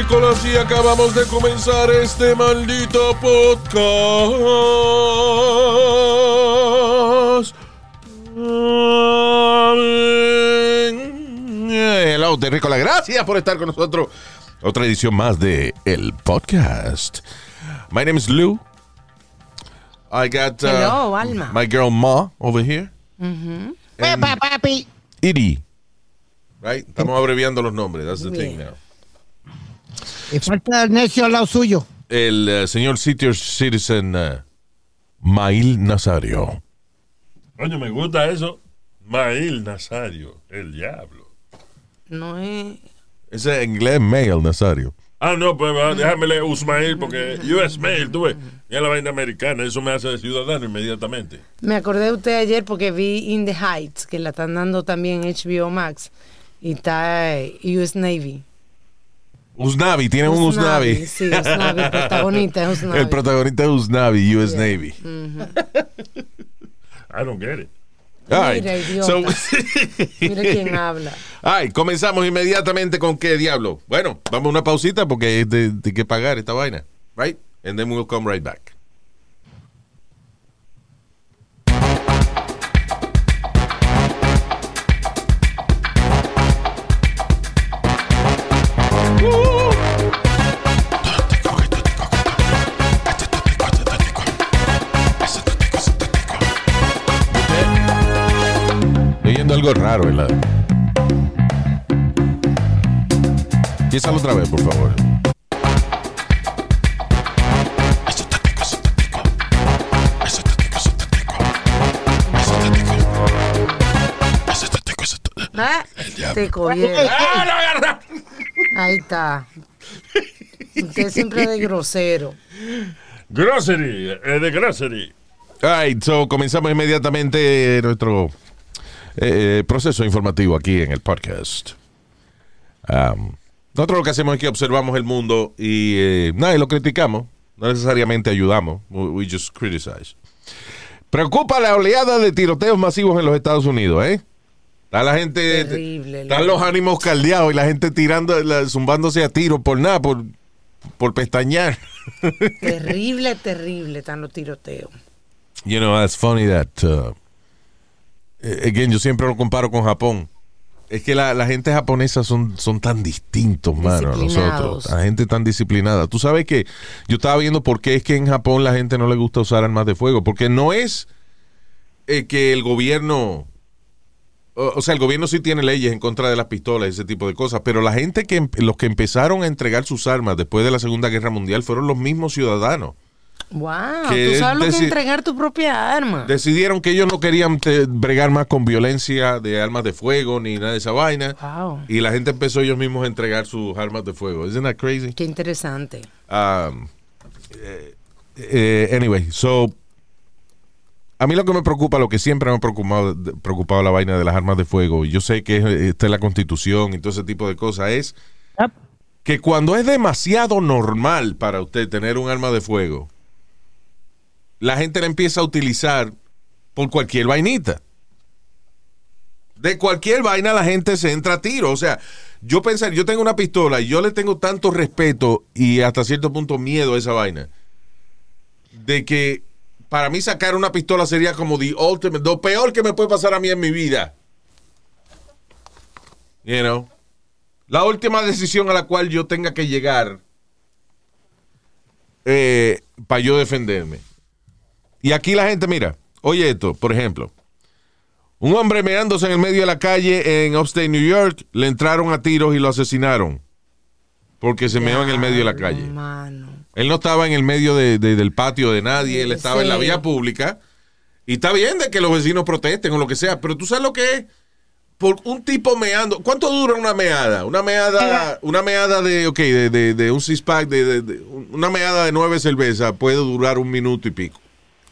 Terrícolas y acabamos de comenzar este maldito podcast. Hello terrícolas, gracias por estar con nosotros. Otra edición más de el podcast. My name is Lou. I got uh, Hello, Alma. my girl Ma over here. Pepa, papi. Edie. Right? Estamos abreviando los nombres. That's the thing now. Y falta el necio al lado suyo. el eh, señor Senior Citizen eh, Mail Nazario. Coño, me gusta eso. Mail Nazario, el diablo. No es. Ese en inglés Mail Nazario. Ah, no, pues déjame leer Usmail porque US Mail, tú ves, ya la vaina americana, eso me hace de ciudadano inmediatamente. Me acordé de usted ayer porque vi In the Heights, que la están dando también HBO Max. Y está eh, US Navy. Usnavi, tiene un Usnavi. Sí, Usnavi, el protagonista es Usnavi. El protagonista es Usnavi, US Navy. I don't get it. All right. Mira, idiota. So- Mira quién habla. Ay, comenzamos inmediatamente con qué diablo. Bueno, vamos a una pausita porque hay que pagar esta vaina. Right? And then we'll come right back. Algo raro, ¿verdad? Empieza otra vez, por favor. Ah, Te cogieron. Ahí está. Usted siempre de grosero. Grocery, eh, de grocery. All right, so comenzamos inmediatamente nuestro eh, proceso informativo aquí en el podcast. Um, nosotros lo que hacemos es que observamos el mundo y eh, nada, y lo criticamos. No necesariamente ayudamos. We, just criticize. Preocupa la oleada de tiroteos masivos en los Estados Unidos, ¿eh? Está la gente. Terrible, Están los ánimos caldeados y la gente tirando, la- zumbándose a tiro por nada, por, por pestañear. Terrible, terrible están los tiroteos. You know, that's funny that. uh, again, yo siempre lo comparo con Japón. Es que la, la gente japonesa son, son tan distintos, mano, a nosotros. La gente tan disciplinada. Tú sabes que yo estaba viendo por qué es que en Japón la gente no le gusta usar armas de fuego. Porque no es eh, que el gobierno. O, o sea, el gobierno sí tiene leyes en contra de las pistolas y ese tipo de cosas. Pero la gente que. em- Los que empezaron a entregar sus armas después de la Segunda Guerra Mundial fueron los mismos ciudadanos. Wow, Que tú sabes lo que entregar tu propia arma. decidieron que ellos no querían bregar más con violencia de armas de fuego ni nada de esa vaina. Wow, Y la gente empezó ellos mismos a entregar sus armas de fuego. Isn't that crazy? qué interesante. Um, eh, eh, anyway, so. A mí lo que me preocupa, lo que siempre me ha preocupado, preocupado la vaina de las armas de fuego, y yo sé que está en la constitución y todo ese tipo de cosas, es Yep. que cuando es demasiado normal para usted tener un arma de fuego, la gente la empieza a utilizar por cualquier vainita. De cualquier vaina la gente se entra a tiro. O sea, yo pensar, yo tengo una pistola y yo le tengo tanto respeto y hasta cierto punto miedo a esa vaina. De que para mí sacar una pistola sería como the ultimate, lo peor que me puede pasar a mí en mi vida. You know. La última decisión a la cual yo tenga que llegar para yo defenderme. Y aquí la gente, mira, oye esto, por ejemplo. Un hombre meándose en el medio de la calle en Upstate New York, le entraron a tiros y lo asesinaron. Porque se meó en el medio de la calle. Mano. Él no estaba en el medio de- de- del patio de nadie, él estaba en la vía pública. Y está bien de que los vecinos protesten o lo que sea, pero tú sabes lo que es por un tipo meando. ¿Cuánto dura una meada? Una meada, una meada de, ok, de, de, de un six pack, de, de- de- una meada de nueve cervezas puede durar un minuto y pico.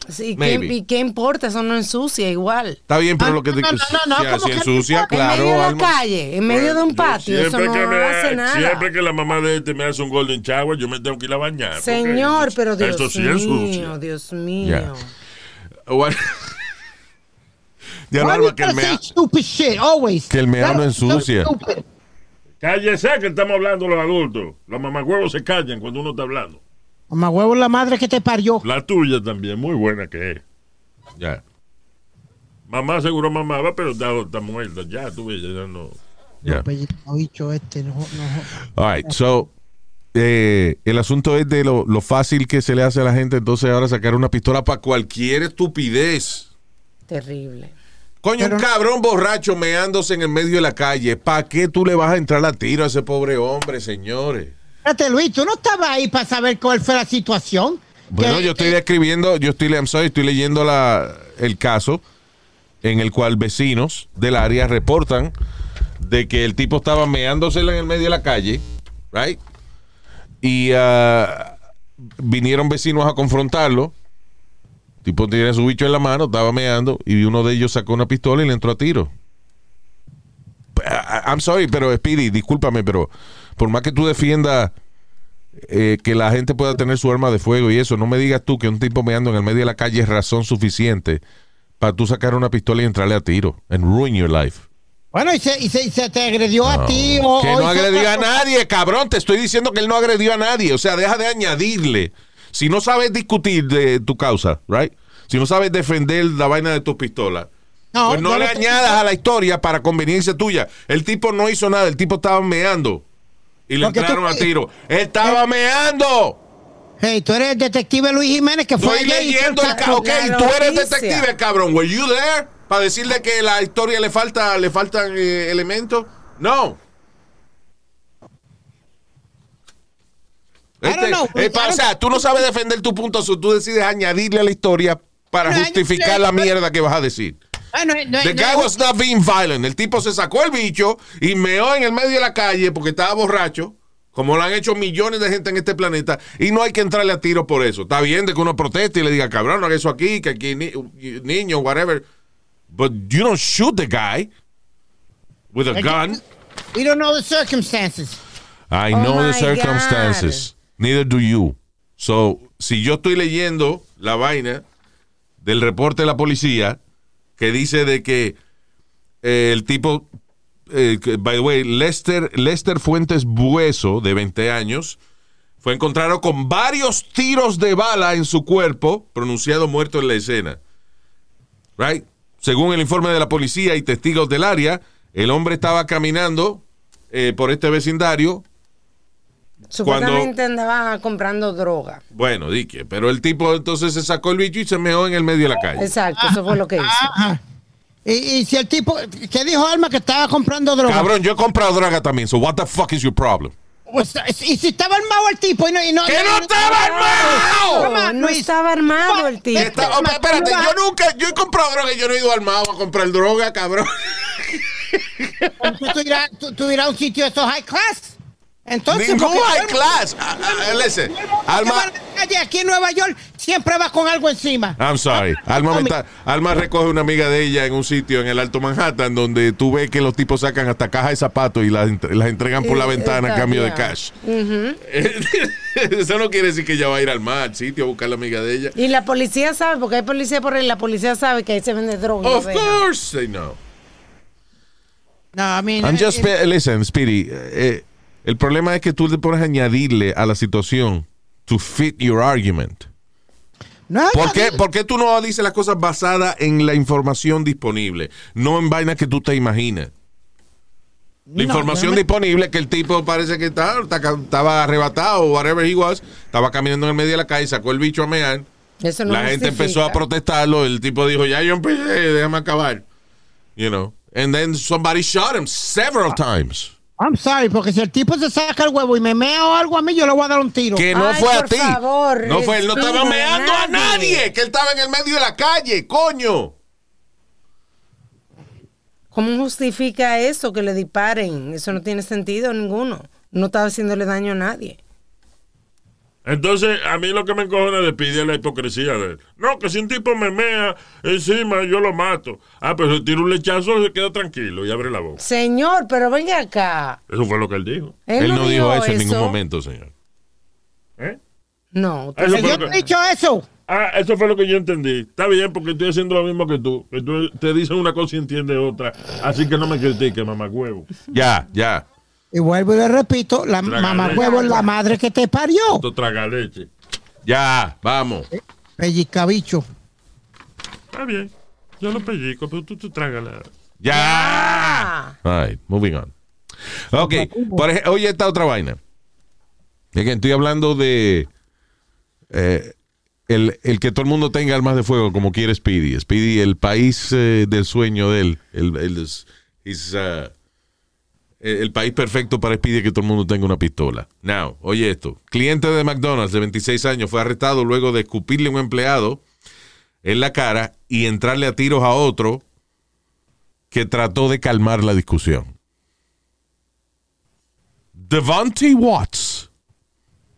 Sí, ¿qué, Maybe. ¿Y qué importa? Eso no ensucia igual. Está bien, pero Ah, lo que te no, no, no, no, si- ¿cómo si que ensucia, no? claro. en medio de la Alma. calle, en medio de un patio, eso siempre no hace nada. Siempre que la mamá de este me hace un golden shower, yo me tengo que ir a bañar. porque Señor, pero Dios Esto sí mío, es sucio. Dios mío. Ya. Bueno. ya no, you que el, gotta say mea, stupid shit always? que el meao no ensucia. Cállese que estamos hablando los adultos. Los mamagüevos se callan cuando uno está hablando. Mamá huevo la madre que te parió. La tuya también, muy buena que es. Ya. Mamá seguro mamaba, pero está, está muerta. Ya, tú ves, ya no. ya. Pellizco bicho este, no, no. All right, so, eh, el asunto es de lo, lo fácil que se le hace a la gente entonces ahora sacar una pistola para cualquier estupidez. Terrible. Coño, un cabrón borracho meándose en el medio de la calle. ¿Para qué tú le vas a entrar a tiro a ese pobre hombre, señores? Espérate, Luis, tú no estabas ahí para saber cuál fue la situación. Bueno, Que- yo estoy describiendo, yo estoy, I'm sorry, estoy leyendo la, el caso en el cual vecinos del área reportan de que el tipo estaba meándose en el medio de la calle, right? Y ah, vinieron vecinos a confrontarlo. El tipo tiene su bicho en la mano, estaba meando y uno de ellos sacó una pistola y le entró a tiro. I- I'm sorry, pero Speedy, discúlpame, pero por más que tú defiendas eh, que la gente pueda tener su arma de fuego y eso, no me digas tú que un tipo meando en el medio de la calle es razón suficiente para tú sacar una pistola y entrarle a tiro and ruin your life. Bueno, y se, y se, y se te agredió a ti o... que no agredió a nadie, cabrón. Te estoy diciendo que él no agredió a nadie. O sea, deja de añadirle. Si no sabes discutir de tu causa, right? Si no sabes defender la vaina de tus pistolas, No, pues no le añadas a la historia para conveniencia tuya. El tipo no hizo nada, el tipo estaba meando. Y le Lo que tú- entraron a tiro. ¡Él estaba meando! Hey, tú eres el detective Luis Jiménez que fue Estoy leyendo el caso. Ok, tú eres detective, cabrón. Were you there? Para decirle que la historia le falta, le faltan eh, elementos. No. Know. eh, pa- o sea, tú no sabes defender tu punto, so tú decides añadirle a la historia para justificar eh, la mierda que vas a decir. Ah, no, no, The no, guy was not being violent. El tipo se sacó el bicho y meó en el medio de la calle porque estaba borracho, como lo han hecho millones de gente en este planeta, y no hay que entrarle a tiro por eso. Está bien de que uno proteste y le diga, cabrón, no haga eso aquí, que aquí ni- niño, whatever. But you don't shoot the guy with a gun. We don't know the circumstances. I Oh know the circumstances. Neither do you. So, si yo estoy leyendo la vaina del reporte de la policía que dice de que eh, el tipo, eh, by the way, Lester, Lester Fuentes Bueso, de 20 años, fue encontrado con varios tiros de bala en su cuerpo, pronunciado muerto en la escena. Right? Según el informe de la policía y testigos del área, el hombre estaba caminando eh, por este vecindario. Supuestamente andaba comprando droga. Bueno, dique, pero el tipo entonces se sacó el bicho y se meó en el medio de la calle. Exacto, eso fue lo que hizo. Ajá. Y, y si el tipo, ¿qué dijo Alma que estaba comprando droga? Cabrón, yo he comprado droga también, so what the fuck is your problem? Pues, y si estaba armado el tipo y no... Y no ¡Que no estaba armado! No estaba armado el tipo. Está- oh, espérate, yo nunca, yo he comprado droga y yo no he ido armado a comprar droga, cabrón. Tú irás, tú, tú irás a un sitio de esos high class. Entonces, Ningún high class. Ah, ah, listen, Alma, aquí en Nueva York siempre va con algo encima. I'm sorry. Alma, está- Alma recoge una amiga de ella en un sitio en el Alto Manhattan donde tú ves que los tipos sacan hasta cajas de zapatos y las, ent- las entregan por la Eh, ventana a cambio de cash. Eso no quiere decir que ella va a ir al mar, al sitio a buscar a la amiga de ella. Y la policía sabe, porque hay policía por ahí, la policía sabe que ahí se vende droga. Of course they know. No, I mean, I'm just, eh, listen, Speedy. eh, el problema es que tú le pones a añadirle a la situación to fit your argument. no, ¿Por qué, por qué tú no dices las cosas basadas en la información disponible? No en vainas que tú te imaginas. La No, información no me- disponible es que el tipo parece que estaba, estaba arrebatado o whatever he was, estaba caminando en el medio de la calle, sacó el bicho a mear. Eso la gente justifica. empezó a protestarlo, el tipo dijo, ya yo empecé, déjame acabar. You know. And then somebody shot him several times. I'm sorry, porque si el tipo se saca el huevo y me mea o algo a mí, yo le voy a dar un tiro. Que no Ay, fue a por ti. favor, no fue, él no estaba meando a nadie. nadie, que él estaba en el medio de la calle, coño. ¿Cómo justifica eso que le disparen? Eso no tiene sentido ninguno. No estaba haciéndole daño a nadie. Entonces, a mí lo que me encojona de pedir es la hipocresía de él. No, que si un tipo me mea encima, yo lo mato. Ah, pero si tira un lechazo, se queda tranquilo y abre la boca. Señor, pero venga acá. Eso fue lo que él dijo. Él, Él no dijo eso, en ningún momento, señor. ¿Eh? No, Eso Yo lo he dicho eso. ah, eso fue lo que yo entendí. Está bien, porque estoy haciendo lo mismo que tú. Que tú te dicen una cosa y entiendes otra. Así que no me critiques, mamá huevo. Ya, ya. Y vuelvo y le repito, la mamá huevo es la madre que te parió. Tú traga leche. Ya, vamos. Pellicabicho. Está bien. Yo lo pellico, pero tú, tú trágala. Ya. Ah, All right, moving on. Ok, por ej- oye esta otra vaina. Estoy hablando de eh, el, el que todo el mundo tenga armas de fuego como quiere Speedy. Speedy, el país eh, del sueño de él. El, el, is- is, uh, el el país perfecto para es que todo el mundo tenga una pistola. Now, oye esto. Cliente de McDonald's de 26 años fue arrestado luego de escupirle a un empleado en la cara y entrarle a tiros a otro que trató de calmar la discusión. Devontae Watts.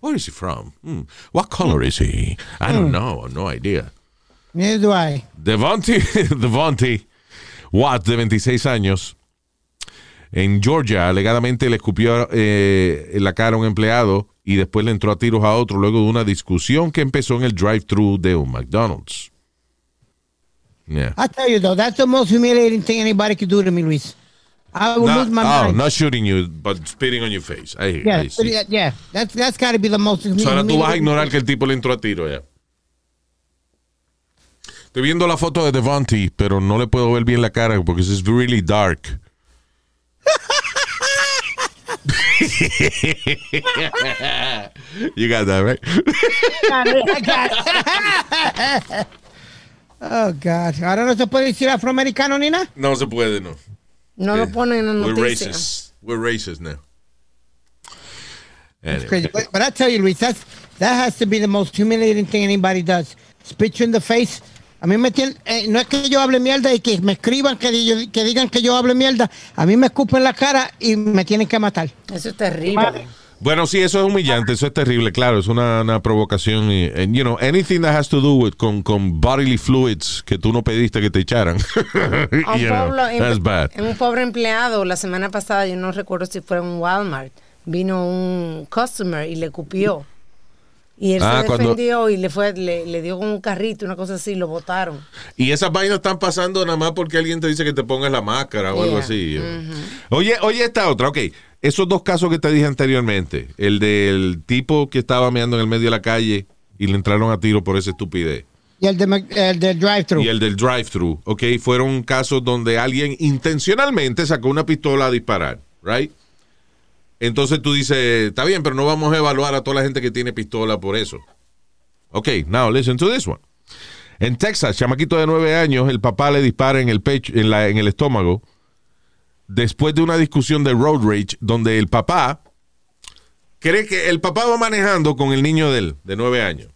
Where is he from? Hmm. What color is he? I don't know. No idea. Neither do I. Devontae, Devontae Watts, de 26 años, en Georgia, alegadamente le escupió eh, en la cara a un empleado y después le entró a tiros a otro luego de una discusión que empezó en el drive-thru de un McDonald's. Yeah. I tell you though, that's the most humiliating thing anybody could do to me, Luis. I would Not- lose my oh, mind. not shooting you, but spitting on your face. I, yeah, I see. yeah, that's that's got to be the most. So, ahora tú vas a ignorar que el tipo le entró a tiro ya. Estoy viendo la foto de Devontae, pero no le puedo ver bien la cara porque es really dark. you got that, right? oh God, ahora no se puede decir afroamericano ni nada. No se puede, no. no lo eh, ponen en We're noticia. racist. We're racist now. It's Anyway. crazy. But, but I tell you, Luis, that's, that has to be the most humiliating thing anybody does. Spit you in the face. A mí me tienen, eh, no es que yo hable mierda y que me escriban que, yo- que digan que yo hable mierda. A mí me escupen la cara y me tienen que matar. Eso es terrible. Bueno, sí, eso es humillante, eso es terrible, claro, es una, una provocación. Y, and, you know, anything that has to do with con, con bodily fluids que tú no pediste que te echaran. You know, pueblo- that's bad. un pobre empleado, la semana pasada, yo no recuerdo si fue en un Walmart, vino un customer y le cupió. Y él Ah, se cuando- defendió y le fue le, le dio con un carrito, una cosa así, lo botaron. Y esas vainas están pasando nada más porque alguien te dice que te pongas la máscara o algo así. Oye, oye esta otra, ok. Esos dos casos que te dije anteriormente, el del tipo que estaba meando en el medio de la calle y le entraron a tiro por esa estupidez. Y el, de, el del drive-thru. Y el del drive-thru, ok, fueron casos donde alguien intencionalmente sacó una pistola a disparar, right? Entonces tú dices, está bien, pero no vamos a evaluar a toda la gente que tiene pistola por eso. Ok, now listen to this one. En Texas, chamaquito de nueve años, el papá le dispara en el pecho, en, la, en el estómago, después de una discusión de road rage, donde el papá cree que el papá va manejando con el niño de él, de nueve años.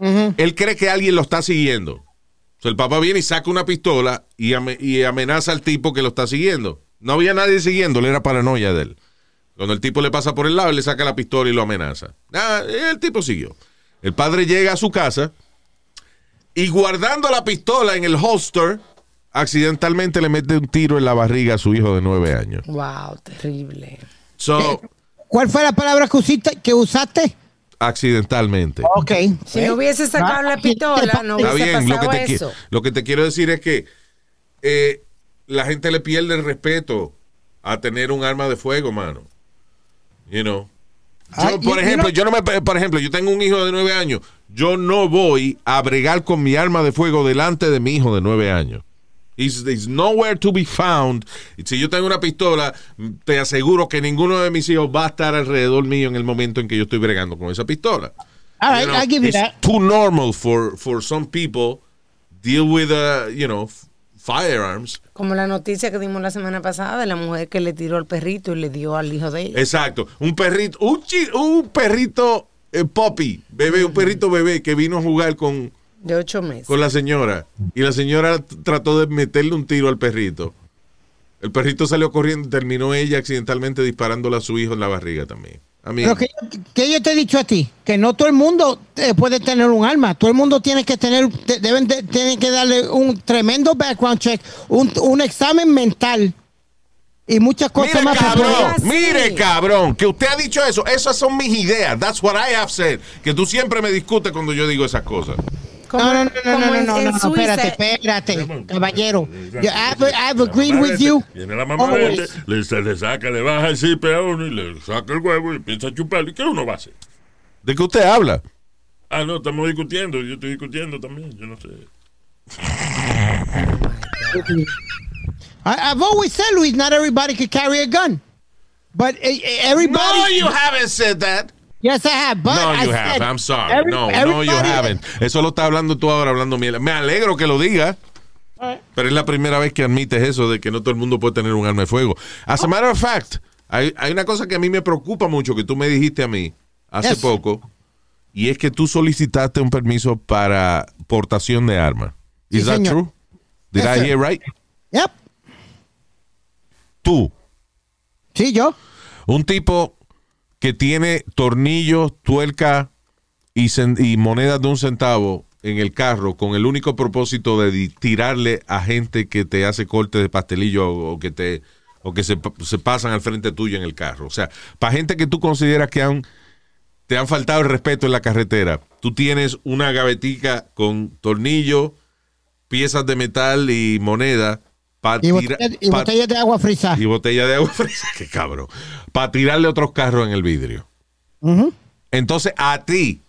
Él cree que alguien lo está siguiendo. O sea, el papá viene y saca una pistola y amenaza al tipo que lo está siguiendo. No había nadie siguiéndole, era paranoia de él. Cuando el tipo le pasa por el lado, él le saca la pistola y lo amenaza. Ah, el tipo siguió. El padre llega a su casa y guardando la pistola en el holster, accidentalmente le mete un tiro en la barriga a su hijo de nueve años. Wow, terrible. So, ¿Cuál fue la palabra que usaste? Que usaste? accidentalmente. Ok. Si no hubiese sacado la pistola, no Está hubiese bien, lo que, pasado te, qui- eso. lo que te quiero decir es que eh, la gente le pierde el respeto a tener un arma de fuego, mano. You know. Yo, Ay, por ejemplo, no- yo no me, por ejemplo, yo tengo un hijo de nueve años. Yo no voy a bregar con mi arma de fuego delante de mi hijo de nueve años. He's, he's nowhere to be found. Si yo tengo una pistola, te aseguro que ninguno de mis hijos va a estar alrededor mío en el momento en que yo estoy bregando con esa pistola. All right, You know, I'll give you it's that. too normal for, for some people deal with, uh, you know, firearms. Como la noticia que dimos la semana pasada de la mujer que le tiró al perrito y le dio al hijo de ella. Exacto. Un perrito, un, perrito eh, puppy, bebé, un perrito bebé que vino a jugar con, de ocho meses. con la señora. Y la señora trató de meterle un tiro al perrito. El perrito salió corriendo y terminó ella accidentalmente disparándole a su hijo en la barriga también. Mí, Pero que, que yo te he dicho a ti, que no todo el mundo eh, puede tener un arma. Todo el mundo tiene que tener, te- deben de- tienen que darle un tremendo background check, un, un examen mental y muchas cosas Mire, más. cabrón, mire, cabrón, que usted ha dicho eso. Esas son mis ideas. That's what I have said. Que tú siempre me discutes cuando yo digo esas cosas. Como, No, no, no, no, no, no, no, no, espérate, espérate, caballero. Yo, I've, I've agreed with you. Viene la mamá este, le, se le saca, le baja el zipe a uno y le saca el huevo y empieza a chuparlo. ¿Y qué uno va a hacer? ¿De qué usted habla? Ah, no, estamos discutiendo. Yo estoy discutiendo también. Yo no sé. I, I've always said, Luis, not everybody can carry a gun. But eh, eh, everybody. No, you haven't said that. Yes, I have. But No, I you have. I'm sorry. every- no, no, you haven't. Eso lo está hablando tú ahora, hablando miel. Me alegro que lo digas. Pero es la primera vez que admites eso de que no todo el mundo puede tener un arma de fuego. As a matter of fact, hay, hay una cosa que a mí me preocupa mucho que tú me dijiste a mí hace Yes. poco y es que tú solicitaste un permiso para portación de armas. Sí, Is that señor. true? Did Yes, I hear right? Yep. Tú, Sí, yo. un tipo que tiene tornillos, tuerca y, monedas de un centavo en el carro con el único propósito de tirarle a gente que te hace corte de pastelillo o, que te o que se, se pasan al frente tuyo en el carro. O sea, para gente que tú consideras que han te han faltado el respeto en la carretera, tú tienes una gavetica con tornillos, piezas de metal y moneda para Y, botella- y de agua frisa. y botella de agua fresa, qué cabrón, para tirarle otros carros en el vidrio. Entonces, a ti,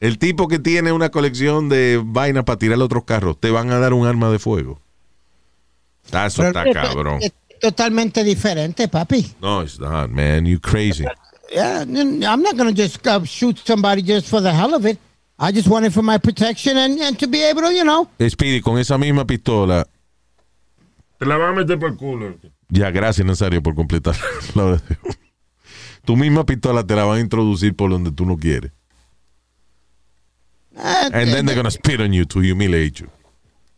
el tipo que tiene una colección de vainas para tirarle otros carros, te van a dar un arma de fuego. Ah, Eso Pero está es- cabrón. es totalmente diferente, papi. No, it's not, man. You crazy. Yeah, I'm not going to just uh, shoot somebody just for the hell of it. I just want it for my protection and, and to be able to, you know. Speedy, con esa misma pistola. Te la van a meter por el culo. Ya, gracias, Nazario, por completar. la oración. tu misma pistola te la van a introducir por donde tú no quieres. Uh, And then they're gonna spit on you to humiliate you.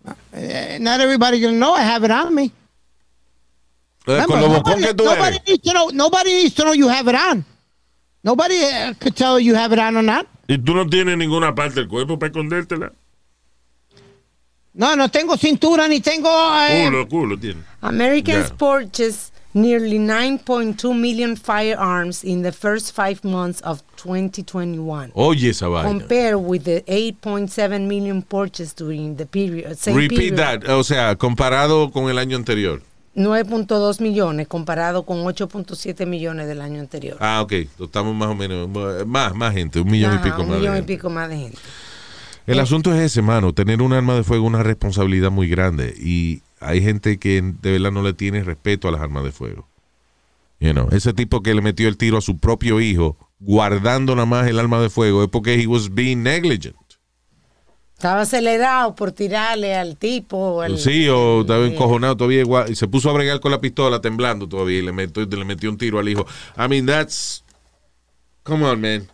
uh, not everybody going to know I have it on me. Eh, Con lo nobody, que tú nobody eres. needs to know. Nobody needs to know you have it on. Nobody uh, could tell you have it on or not. Y tú no tienes ninguna parte del cuerpo para escondértela. No, no tengo cintura ni tengo. eh, Culo, culo tiene. Americans Yeah. purchased nearly 9.2 million firearms in the first five months of 2021, Oye esa vaina. compared with the 8.7 million purchased during the period. Same Repeat period. that. O sea, comparado con el año anterior. 9.2 millones comparado con 8.7 millones del año anterior. Ah, ok. Estamos más o menos. Más, más gente. Un millón Ajá, y pico un más. de millón y gente. pico más de gente. El asunto es ese, mano. Tener un arma de fuego es una responsabilidad muy grande. Y hay gente que de verdad no le tiene respeto a las armas de fuego. You know, ese tipo que le metió el tiro a su propio hijo, guardando nada más el arma de fuego, es porque he was being negligent. Estaba acelerado por tirarle al tipo. al- Sí, o estaba Yeah. encojonado todavía igual, y se puso a bregar con la pistola temblando todavía y le metió, le metió un tiro al hijo. I mean, that's... Come on, man.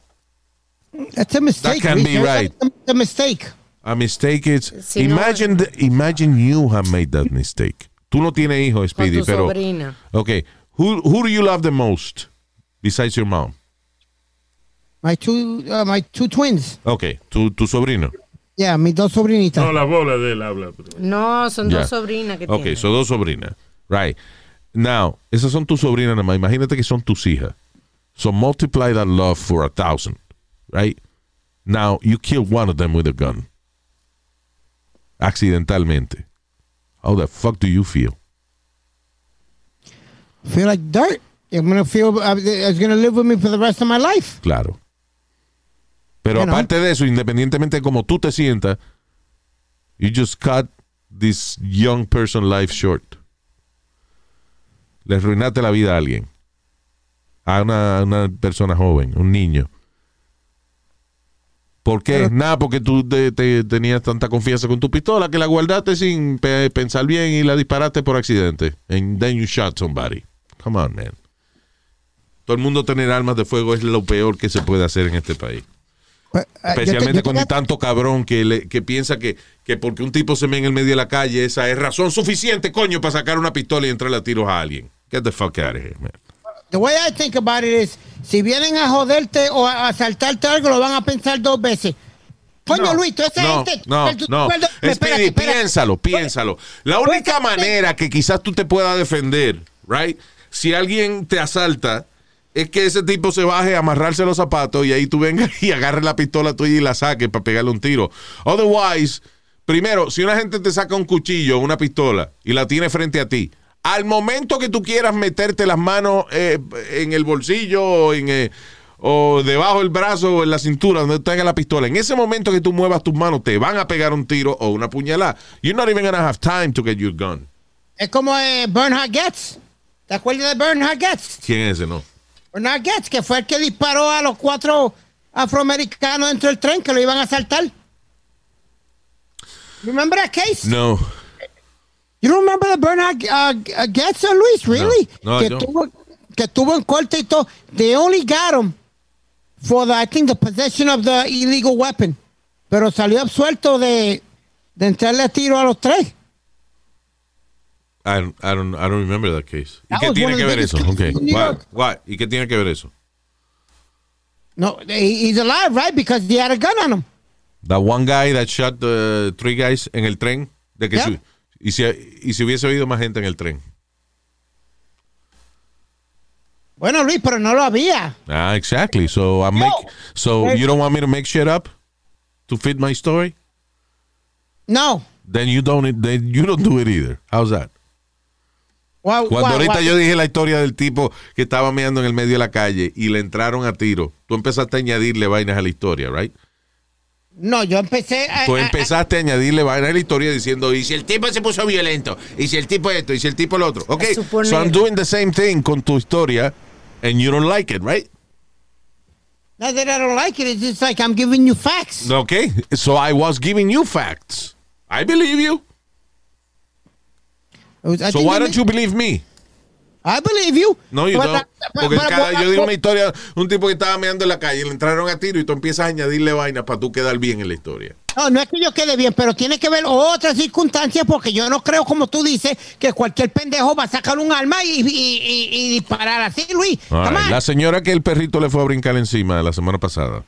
That's a mistake. That can't be right. That's a mistake. A mistake is... Si no- imagine, the- imagine you have made that mistake. Tú no tienes hijos, con Speedy, tu pero... sobrina. Okay. Who, who do you love the most besides your mom? My two, uh, my two twins. Okay, tu, tu sobrino. Yeah, mis dos sobrinitas. No, la bola de él habla. pero- No, son Ya. dos sobrinas que Okay, tiene. son dos sobrinas. Right. Now, esas son tus sobrinas nada más. Imagínate que son tus hijas. So multiply that love for a thousand. Right? Now, you kill one of them with a gun. Accidentalmente. How the fuck do you feel? feel like dirt. I'm gonna feel. Uh, it's gonna live with me for the rest of my life. Claro. Pero You know. aparte de eso, independientemente de cómo tú te sientas, you just cut this young person life short. Le arruinaste la vida a alguien. A una, una persona joven, un niño. ¿Por qué? Pero- Nada, porque tú te- te- tenías tanta confianza con tu pistola que la guardaste sin pe- pensar bien y la disparaste por accidente. And then you shot somebody. Come on, man. Todo el mundo tener armas de fuego es lo peor que se puede hacer en este país. Pues, yo te- Especialmente yo te- cuando hay tanto cabrón que, le- que piensa que, que porque un tipo se ve en el medio de la calle, esa es razón suficiente, coño, para sacar una pistola y entrar a tiros a alguien. Get the fuck out of here, man. The way I think about it is, si vienen a joderte o a asaltarte algo, lo van a pensar dos veces. Coño, No, Luis, toda esa no, gente... no, tú- no. espérate, piénsalo, piénsalo. La única Pues, manera que quizás tú te puedas defender, right? Si alguien te asalta, es que ese tipo se baje a amarrarse los zapatos y ahí tú vengas y agarres la pistola tuya y la saques para pegarle un tiro. Otherwise, primero, si una gente te saca un cuchillo, una pistola y la tiene frente a ti, al momento que tú quieras meterte las manos eh, en el bolsillo o en, eh, o debajo del brazo o en la cintura donde tenga la pistola, en ese momento que tú muevas tus manos, te van a pegar un tiro o una puñalada. You're not even gonna have time to get your gun. Es como eh, Bernhard Getz. ¿Te acuerdas de Bernhard Getz? ¿Quién es ese, no? Bernhard Getz, que fue el que disparó a los cuatro afroamericanos dentro del tren que lo iban a asaltar. Remember that case? No. You don't remember the Bernhard uh, uh, uh, Luis? Really? No, que, I don't. tuvo, que tuvo en corte y todo. They only got him for the, I think, the possession of the illegal weapon. Pero salió absuelto de, de entrarle a tiro a los tres. I don't, I don't, I don't remember that case. ¿Y That qué tiene que ver eso? Okay. Why? Why? ¿Y qué tiene que ver eso? No, he- he's alive, right? Because he had a gun on him. The one guy that shot the three guys en el tren. De que Yeah. Y, si, y si hubiese habido más gente en el tren. Bueno, Luis, pero no lo había. Ah, exactly. So I make. So There's- you don't want me to make shit up to fit my story? No. Then you don't. Then you don't do it either. How's that? Wow, Cuando wow, ahorita wow. yo dije la historia del tipo que estaba meando en el medio de la calle y le entraron a tiro, tú empezaste a añadirle vainas a la historia, right? No, yo empecé a... Tú a- a- empezaste a añadirle vainas a la historia diciendo, y si el tipo se puso violento, y si el tipo esto, y si el tipo lo otro. Ok, A suponer. so I'm doing the same thing con tu historia, and you don't like it, right? Not that I don't like it. It's just like I'm giving you facts. Okay, so I was giving you facts. I believe you. Was- I So why don't you believe me? I believe you. No, you don't. I- Porque but- cada, but- yo digo una historia, un tipo que estaba meando en la calle, le entraron a tiro y tú empiezas a añadirle vainas para tú quedar bien en la historia. No, no es que yo quede bien, pero tiene que ver otras circunstancias porque yo no creo, como tú dices, que cualquier pendejo va a sacar un arma y, y- y- y disparar así, Luis. Right. La señora que el perrito le fue a brincar encima la semana pasada,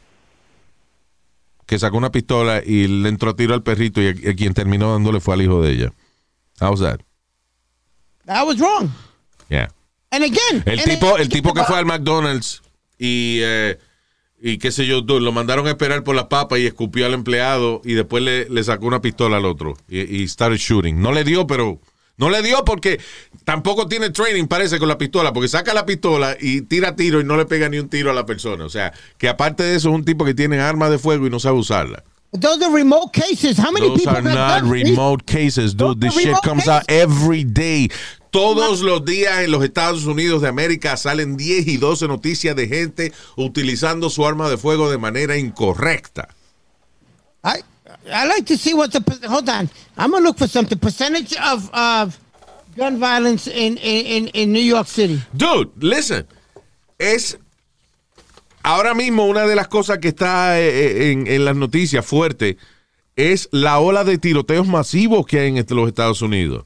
que sacó una pistola y le entró a tiro al perrito y a, a quien terminó dándole fue al hijo de ella. How's that? That was wrong. Yeah. And again. El and tipo, again- el tipo que fue al McDonald's y, eh, y qué sé yo, lo mandaron a esperar por las papas y escupió al empleado y después le, le sacó una pistola al otro y, y started shooting. No le dio, pero no le dio porque tampoco tiene training, parece, con la pistola, porque saca la pistola y tira tiro y no le pega ni un tiro a la persona. O sea, que aparte de eso es un tipo que tiene armas de fuego y no sabe usarla. Those are remote cases. How many Those people are not remote cases, dude. Those This shit comes cases. out every day. Todos los días en los Estados Unidos de América salen 10 y 12 noticias de gente utilizando su arma de fuego de manera incorrecta. I I like to see what the hold on. I'm gonna look for something. Percentage of of gun violence in in, in, New York City. Dude, listen. Es ahora mismo una de las cosas que está eh, en, en las noticias fuerte es la ola de tiroteos masivos que hay en est- los Estados Unidos.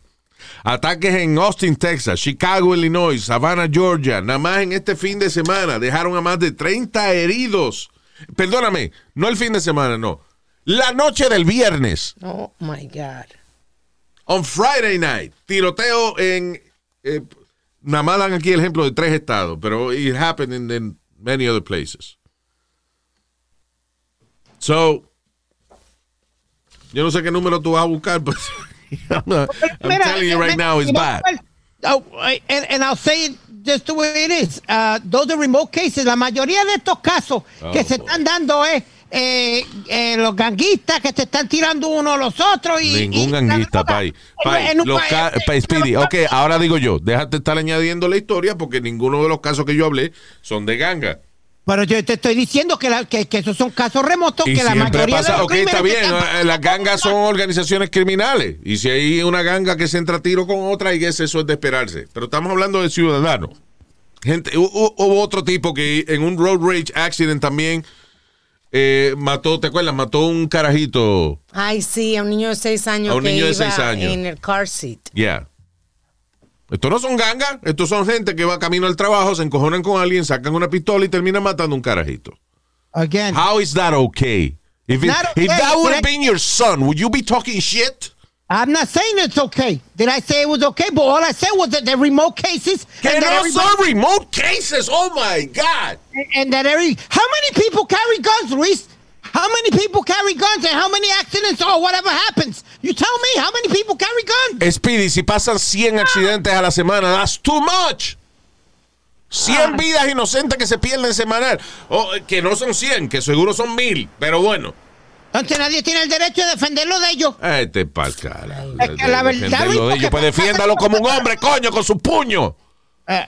Ataques en Austin, Texas, Chicago, Illinois, Savannah, Georgia. Nada más en este fin de semana dejaron a más de 30 heridos. Perdóname, no el fin de semana, no. La noche del viernes. Oh my God. On Friday night, tiroteo en. eh, nada más dan aquí el ejemplo de tres estados, pero it happened in, many other places. So, yo no sé qué número tú vas a buscar, pero I'm, not- I'm Mira, telling you right now, it's bad. Oh, and, and I'll say it just the way it is. Uh, those are remote cases. La mayoría de estos casos que Oh, se boy. están dando es eh, eh, los ganguistas que se están tirando uno a los otros y Ningún y- ganguista, Pai. Pai, en un los Pai, Speedy. Ok, ahora digo yo, déjate estar añadiendo la historia porque ninguno de los casos que yo hablé son de ganga. Pero yo te estoy diciendo que, la- que, que esos son casos remotos Y que la mayoría de los ok, está bien, están- las gangas son organizaciones criminales. Y si hay una ganga que se entra a tiro con otra, y eso es de esperarse. Pero estamos hablando de ciudadanos. Gente, hu- hu- hubo otro tipo que en un road rage accident también eh, mató, ¿te acuerdas? Mató un carajito. Ay, sí, a un niño de seis años A un que niño de iba seis años. en el car seat. Yeah. Estos no son gangas, estos son gente que va camino al trabajo, se encojonan con alguien, sacan una pistola y terminan matando un carajito. Again. How is that okay? If, it- Not if okay, that would have been your son, would you be talking shit? I'm not saying it's okay. Did I say it was okay? But all I said was that the remote cases Que and, no son remote cases. Oh my God. and that every how many people carry guns, Luis? How many people carry guns and how many accidents or whatever happens? You tell me how many people carry guns? Speedy, si pasan 100 accidentes a la semana, that's too much. 100 vidas inocentes que se pierden semanal. O eh, que no son 100, que seguro son 1000. Pero bueno. Entonces nadie tiene el derecho de defenderlo de ellos. Este pa'l cara. Es que la verdad, de ellos. Pues defiéndalo como un hombre, coño, con su puño. Eh,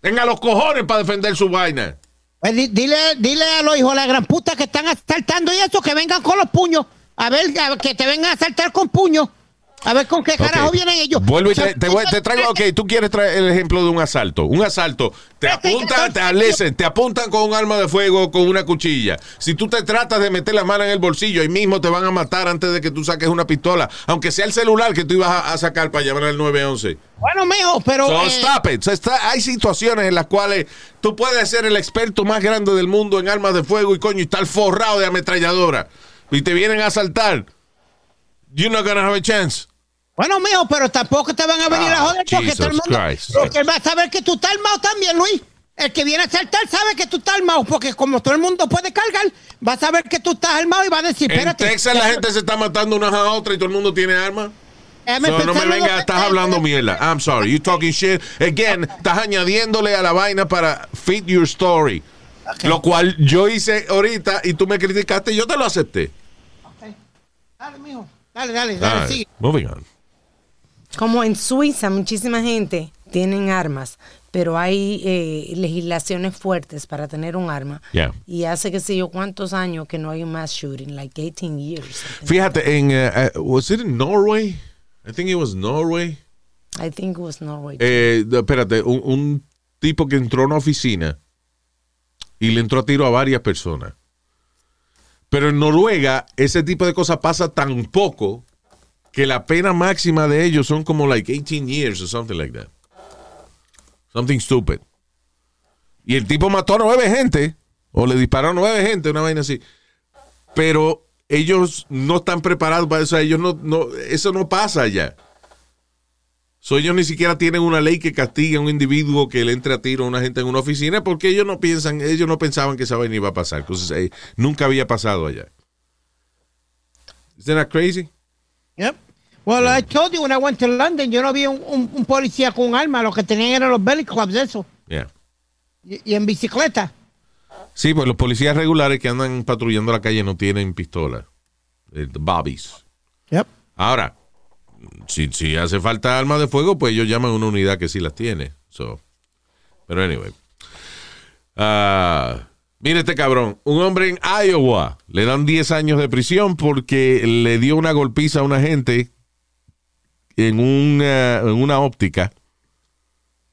Tenga los cojones para defender su vaina. Pues di- dile, dile a los hijos de la gran puta que están asaltando y eso, que vengan con los puños. A ver, que te vengan a asaltar con puños. A ver con qué carajo vienen ellos. Vuelvo y te, te voy- te traigo, ok, tú quieres traer el ejemplo de un asalto. Un asalto, te apuntan, te, entonces, listen, te apuntan con un arma de fuego, con una cuchilla. Si tú te tratas de meter la mano en el bolsillo, ahí mismo te van a matar antes de que tú saques una pistola. Aunque sea el celular que tú ibas a, a sacar para llamar al 911. Bueno, mijo, pero. So, eh, stop it. So, está- hay situaciones en las cuales tú puedes ser el experto más grande del mundo en armas de fuego y coño, y estar forrado de ametralladora. Y te vienen a asaltar. You're not gonna have a chance. Bueno, mijo, pero tampoco te van a venir Ah, a joder porque todo el Jesus mundo. Christ. Porque él va a saber que tú estás armado también, Luis. El que viene a saltar sabe que tú estás armado, porque como todo el mundo puede cargar, va a saber que tú estás armado y va a decir, En espérate. Texas la gente se está matando unas a otras y todo el mundo tiene armas. So, no me en vengas, estás hablando mierda. I'm sorry, you talking shit. Again, estás añadiéndole a la vaina para fit your story. Lo cual yo hice ahorita y tú me criticaste y yo te lo acepté. Dale, mijo. Dale, dale, dale, Alright, sigue. moving on. Como en Suiza, muchísima gente tienen armas, pero hay eh, legislaciones fuertes para tener un arma. Yeah. Y hace que sé yo cuántos años que no hay un mass shooting, like 18 years. Fíjate, en, eh, eh, was it in Norway? I think it was Norway. I think it was Norway. Eh, espérate, un, un tipo que entró a una oficina y le entró a tiro a varias personas. Pero en Noruega ese tipo de cosas pasa tan poco que la pena máxima de ellos son como like 18 years or something like that. Something stupid. Y el tipo mató a nueve gente o le disparó a nueve gente, una vaina así. Pero ellos no están preparados para eso. Ellos no, no, eso no pasa allá. So, ellos ni siquiera tienen una ley que castigue a un individuo que le entre a tiro a una gente en una oficina porque ellos no piensan, ellos no pensaban que esa vaina iba a pasar. Entonces, eh, nunca había pasado allá. Isn't that crazy? Yep. Well, I told you when I went to London, yo no vi un, un- un policía con un arma, lo que tenían eran los belly clubs, eso. Yeah. Y, y en bicicleta. Sí, pues los policías regulares que andan patrullando la calle no tienen pistola. Eh, bobbies. Yep. Ahora, si, si hace falta armas de fuego, pues ellos llaman a una unidad que sí las tiene. So, pero anyway. Ah, mire este cabrón. Un hombre en Iowa le dan 10 años de prisión porque le dio una golpiza a una gente en una, en una óptica.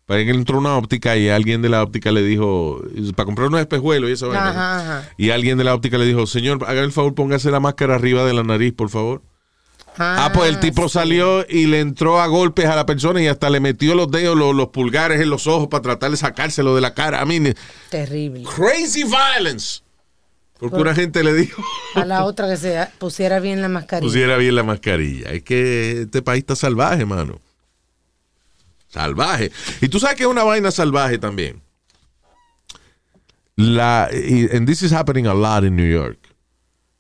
Para que entró una óptica y alguien de la óptica le dijo, para comprar unos espejuelos y esa vaina. Ajá, ajá. Y alguien de la óptica le dijo, señor, haga el favor, póngase la máscara arriba de la nariz, por favor. Ah, pues el tipo sí. salió y le entró a golpes a la persona y hasta le metió los dedos, los, los pulgares en los ojos para tratar de sacárselo de la cara. I mean, Terrible. crazy violence. Porque una gente le dijo, A la otra que se pusiera bien la mascarilla. pusiera bien la mascarilla. Es que este país está salvaje, mano. Salvaje. Y tú sabes que es una vaina salvaje también. La, y- and this is happening a lot in New York.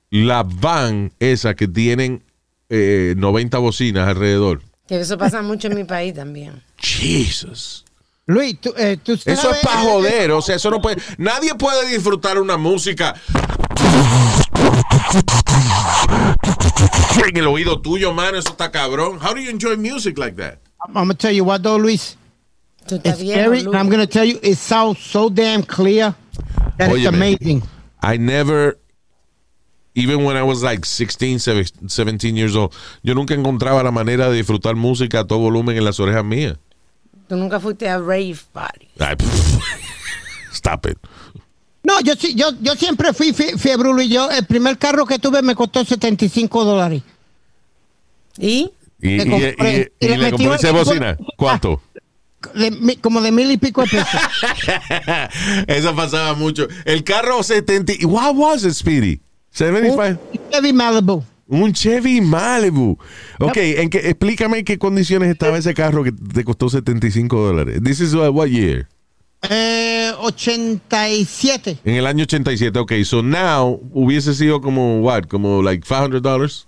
La van esa que tienen eh, 90 bocinas alrededor. Que eso pasa mucho en mi país también. Jesus. Luis, tú, eh, tú Eso es para joder, o sea, eso no puede. Nadie puede disfrutar una música en el oído tuyo, mano. Eso está cabrón. How do you enjoy music like that? I'm gonna tell you what though, Luis. It's scary, and I'm gonna tell you, it sounds so damn clear that it's Óyeme. amazing. I never, even when I was like 16, 17 years old, yo nunca encontraba la manera de disfrutar música a todo volumen en las orejas mías. Tú nunca fuiste a rave party. Ay. Stop it. No, yo sí, yo, yo siempre fui fie- fiebre, Luis. Yo, el primer carro que tuve me costó 75 dólares. ¿Y? ¿Y, Le y- compré- y- y y le bocina? ¿Cuánto? De mi- como de mil y pico de pesos. Eso pasaba mucho. El carro 70. y- What was it, Speedy? 75. Chevy Malibu. Un Chevy Malibu. Ok, ¿en qué, explícame en qué condiciones estaba ese carro que te costó 75 dólares. This is what year? Eh, 87. En el año 87. Ok, so now hubiese sido como, what? Como like 500 dollars.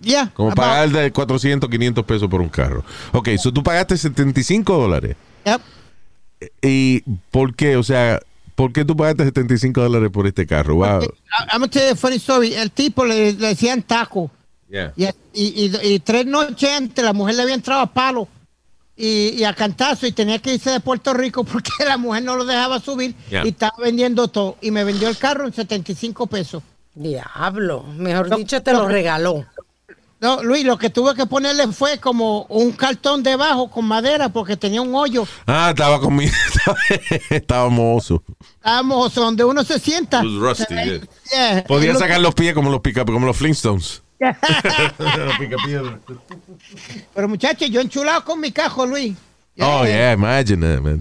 Yeah. Como pagar de 400, 500 pesos por un carro. Ok, so tú pagaste 75 dólares. Yep. ¿Y por qué? O sea, ¿por qué tú pagaste 75 dólares por este carro? Wow. I- I'm gonna tell you a funny story. El tipo le, le decían taco. Yeah. Y, y- y- y tres noches antes la mujer le había entrado a palo y, y a cantazo y tenía que irse de Puerto Rico porque la mujer no lo dejaba subir Yeah. y estaba vendiendo todo. Y me vendió el carro en 75 pesos. Diablo. Mejor No, dicho, te no. lo regaló. No, Luis, lo que tuve que ponerle fue como un cartón debajo con madera porque tenía un hoyo. Ah, estaba conmigo. estaba mozo. Estábamos donde uno se sienta. It was rusty, ve- yeah. Yeah. Podía sacar los pies como los pica, como los Flintstones. Pero muchachos, yo enchulado con mi cajo, Luis. Oh, yeah, imagine that, man.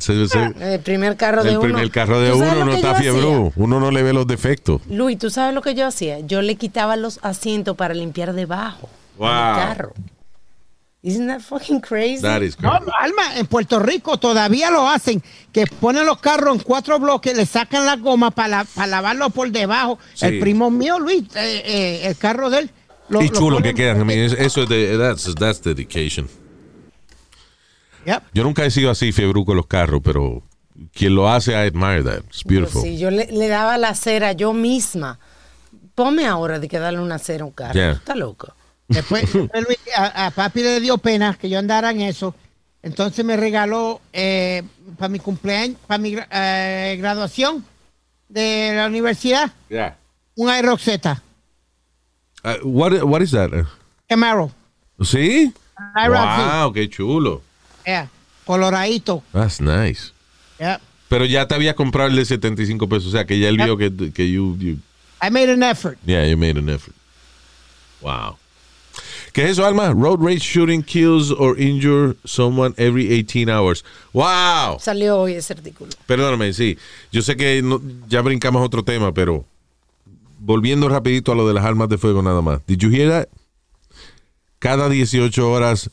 El primer carro de el uno. primer carro de ¿Tú sabes uno no está fiebre. Uno no le ve los defectos. Luis, ¿tú sabes lo que yo hacía? Yo le quitaba los asientos para limpiar debajo. Wow. del carro. Isn't that fucking crazy? That is No, crazy. Alma, en Puerto Rico todavía lo hacen, que ponen los carros en cuatro bloques, le sacan la goma para, para lavarlo por debajo. Sí. El primo mío, Luis, eh, eh, el carro de él. lo- Y lo chulo ponen- que quedan. I mean, es- eso es de, that's, that's dedication. Yep. Yo nunca he sido así fiebre con los carros, pero quien lo hace, I admire that. It's beautiful. Sí, yo le, le daba la cera yo misma. Ponme ahora de que darle una cera a un carro. Yeah. Está loco. Después, Luis, a, a papi le dio pena que yo andara en eso. Entonces me regaló para mi cumpleaños, para mi eh, graduación de la universidad, Yeah. un Aerox Z, Uh, what, what is that? Camaro. ¿Sí? Wow, qué chulo. yeah, coloradito. That's nice. Yeah. Pero ya te habías comprado el de 75 pesos. O sea, que ya él vio que, que you, you- I made an effort. yeah, you made an effort. Wow. ¿Qué es eso, Alma? Road rage shooting kills or injure someone every 18 hours. Wow. Salió hoy ese artículo. Perdóname, sí. Yo sé que no- ya brincamos otro tema, pero volviendo rapidito a lo de las armas de fuego nada más. Did you hear that? Cada 18 horas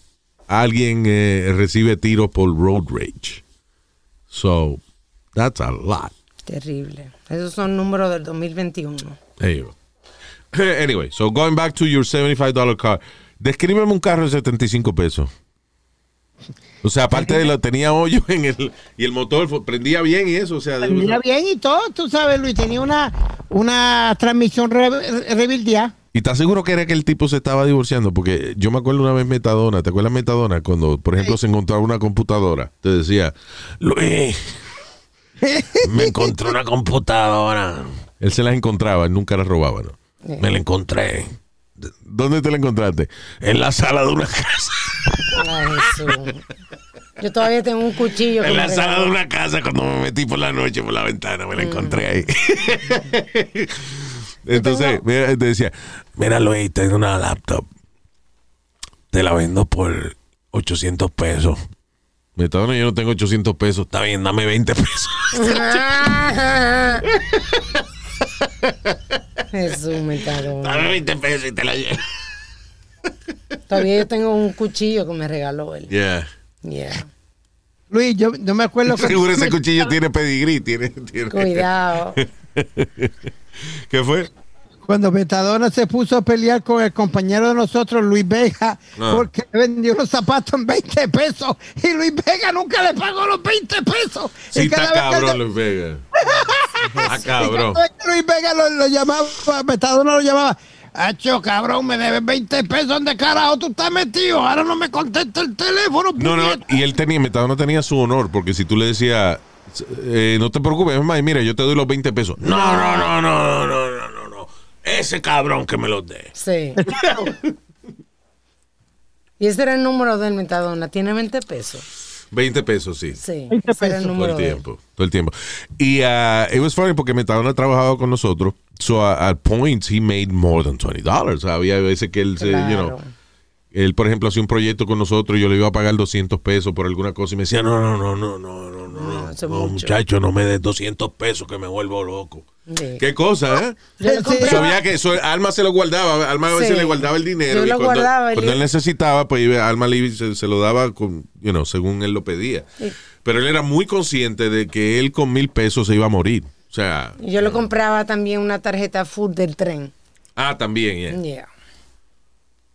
alguien eh, recibe tiros por road rage. So, that's a lot. Terrible. Esos son números del 2021. There you go. Anyway, so going back to your $75 car. Descríbeme un carro de 75 pesos. O sea, aparte de lo tenía hoyo en el y el motor prendía bien y eso, o sea, Mira bien y todo, tú sabes, Luis, tenía una, una transmisión re. ¿Y estás seguro que era que el tipo se estaba divorciando? Porque yo me acuerdo una vez Metadona, ¿te acuerdas Metadona? Cuando, por ejemplo, se encontraba una computadora, te decía, Luis, me encontré una computadora. Él se las encontraba, él nunca las robaba, ¿no? Me la encontré. ¿Dónde te la encontraste? En la sala de una casa. Ay, Jesús. Yo todavía tengo un cuchillo. En me la sala de una casa cuando me metí por la noche por la ventana, me la encontré ahí. Entonces, mira, te decía, mira Luis, tengo una laptop. Te la vendo por 800 pesos. Metadona, yo no tengo 800 pesos. Está bien, dame 20 pesos. Jesús, me cagó. Dame 20 pesos y te la llevo. Todavía yo tengo un cuchillo que me regaló él. Yeah. Yeah. Luis, yo no me acuerdo que- Seguro ese cuchillo tiene pedigrí. Tiene, tiene- Cuidado. ¿Qué fue? cuando Metadona se puso a pelear con el compañero de nosotros, Luis Vega, Ah. porque vendió los zapatos en 20 pesos y Luis Vega nunca le pagó los 20 pesos. Sí, Y está cabrón, Luis Vega. Ah, cabrón. Luis Vega lo, llamaba, Metadona lo llamaba. Hacho, cabrón, me debes 20 pesos. ¿Dónde carajo tú estás metido? Ahora no me contesta el teléfono. No, no, y él tenía, Metadona tenía su honor, porque si tú le decías, eh, no te preocupes, es mira, yo te doy los 20 pesos. No, no, no, no, no, no, no, no. Ese cabrón que me los dé. Sí. y ese era el número del Metadona, tiene 20 pesos. 20 pesos, sí. Sí, 20 ese era el pesos. Todo el tiempo, todo el tiempo. Y uh, it was funny porque Metadona ha trabajado con nosotros. So uh, at points he made more than $20. O sea, había veces que él se, you know, Claro. él, por ejemplo, hacía un proyecto con nosotros y yo le iba a pagar 200 pesos por alguna cosa y me decía, no, no, no, no, no, no, no, no, no, mucho. muchacho, no me des 200 pesos que me vuelvo loco. Sí. ¿Qué cosa, eh? Sabía que eso, Alma se lo guardaba, Alma a veces Sí. le guardaba el dinero. Yo y lo cuando, guardaba él necesitaba, pues Alma le- se, se lo daba con, you know, según él lo pedía. Pero él era muy consciente de que él con mil pesos se iba a morir. O sea, Yo le compraba también una tarjeta full del tren. ah, también, yeah. Yeah.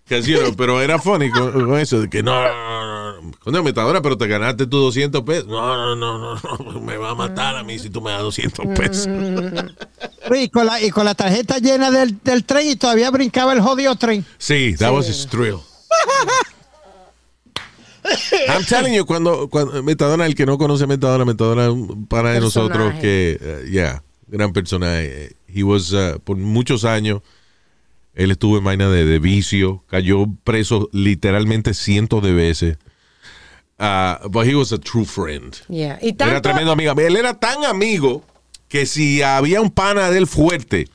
'Cause, you know, pero era funny con, con eso, de que no, no, no. Coño, metadora, pero te ganaste tus 200 pesos. No, no, no, no, no, me va a matar a mí si tú me das 200 pesos. Y con la, y con la tarjeta llena del, del tren y todavía brincaba el jodido tren. Sí, that was his thrill. I'm telling you, cuando, cuando Metadona, el que no conoce Metadona, Metadona un pana de nosotros que, uh, yeah, gran personaje. He was, uh, por muchos años, él estuvo en vaina de, de vicio, cayó preso literalmente cientos de veces. Uh, but he was a true friend. Yeah. Y Era tremendo amigo. Él era tan amigo que si había un pana de él fuerte,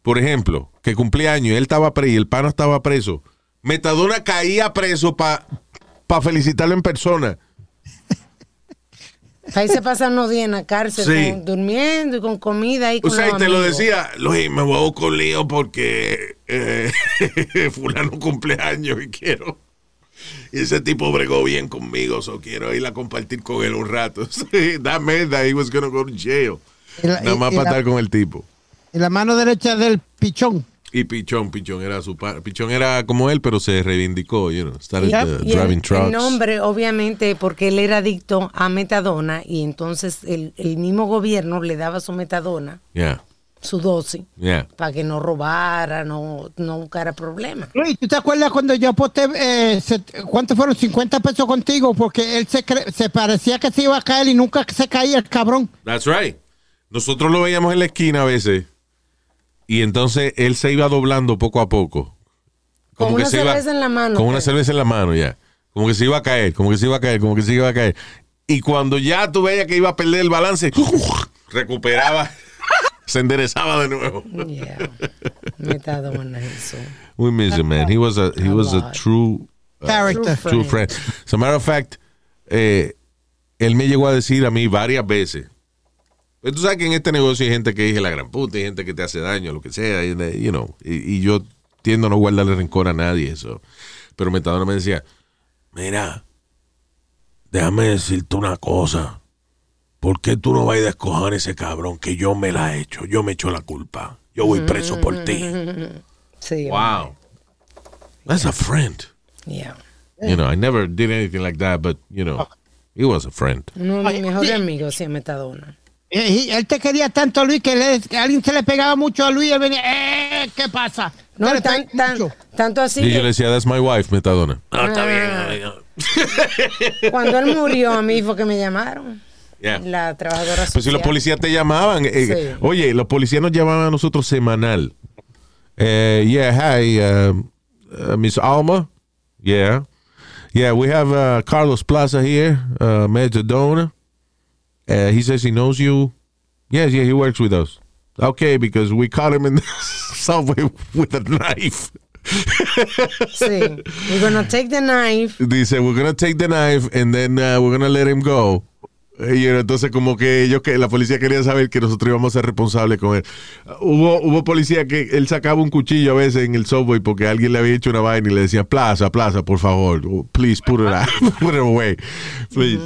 por ejemplo, que cumplía años y él estaba preso y el pana estaba preso, Metadona caía preso para felicitarlo en persona. ahí se pasan unos días en la cárcel Sí. con- durmiendo y con comida y O con sea, y te lo decía, Luis, me voy con lío porque eh, fulano cumpleaños y quiero. Y ese tipo bregó bien conmigo, so quiero ir a compartir con él un rato. That meant that he was gonna go to jail. La- Nada más y para estar con el tipo. Y la mano derecha del pichón. Y Pichón, Pichón era su padre. Pichón era como él, pero se reivindicó, you know, started Y- uh, y el- driving el, trucks. nombre, obviamente, porque él era adicto a metadona y entonces el, el mismo gobierno le daba su metadona, Yeah, su dosis, yeah. para que no robara, no, no buscara problemas. Luis, ¿tú te acuerdas cuando yo aposté, eh, set- cuánto fueron? 50 pesos contigo, porque él se, cre- se parecía que se iba a caer y nunca se caía el cabrón. That's right. Nosotros lo veíamos en la esquina a veces. Y entonces él se iba doblando poco a poco. Con una se iba- cerveza en la mano, Con una cerveza en la mano, ya. Como que se iba a caer, como que se iba a caer, como que se iba a caer. Y cuando ya tú veías que iba a perder el balance, recuperaba, se enderezaba de nuevo. Yeah. Metadona, eso. We miss him, man. He was a, he A was a lot. true uh, Character. True True friend. As a matter of fact, eh, él me llegó a decir a mí varias veces. Pero tú sabes que en este negocio hay gente que dice la gran puta, hay gente que te hace daño, lo que sea, y, you know, y, y yo tiendo a no guardarle rencor a nadie, eso. Pero Metadona me decía, mira, déjame decirte una cosa. ¿Por qué tú no vas a descojar ese cabrón que yo me la he hecho? Yo me echo la culpa. Yo voy preso por ti. Sí. Wow. That's a friend. Yeah. You know, I never did anything like that, but, you know, he was a friend. Uno de mis mejores sí. amigos, sí, Metadona. Eh, él te quería tanto, Luis, que, le- que alguien se le pegaba mucho a Luis y él venía, eh, ¿qué pasa? No, Se le tan, tanto así Y yo le decía, that's my wife, Metadona. Ah, está bien. cuando él murió, a mí fue que me llamaron. Yeah. La trabajadora Pues si social. los policías te llamaban, eh, Sí. oye, los policías nos llamaban a nosotros semanal. Eh, yeah, hi, um, uh, Miss Alma. Yeah. Yeah, we have uh, Carlos Plaza here, uh, Metadona. Uh, he says he knows you. Yes, yeah, he works with us. Okay, because we caught him in the subway with a knife. Sí. We're gonna take the knife. Dice, we're gonna take the knife and then uh, we're gonna let him go. Y entonces como que ellos que la policía quería saber que nosotros íbamos a ser responsables con él. Uh, hubo hubo policía que él sacaba un cuchillo a veces en el subway porque alguien le había hecho una vaina y le decía, "Plaza, plaza, por favor, please put it out, put it away, please."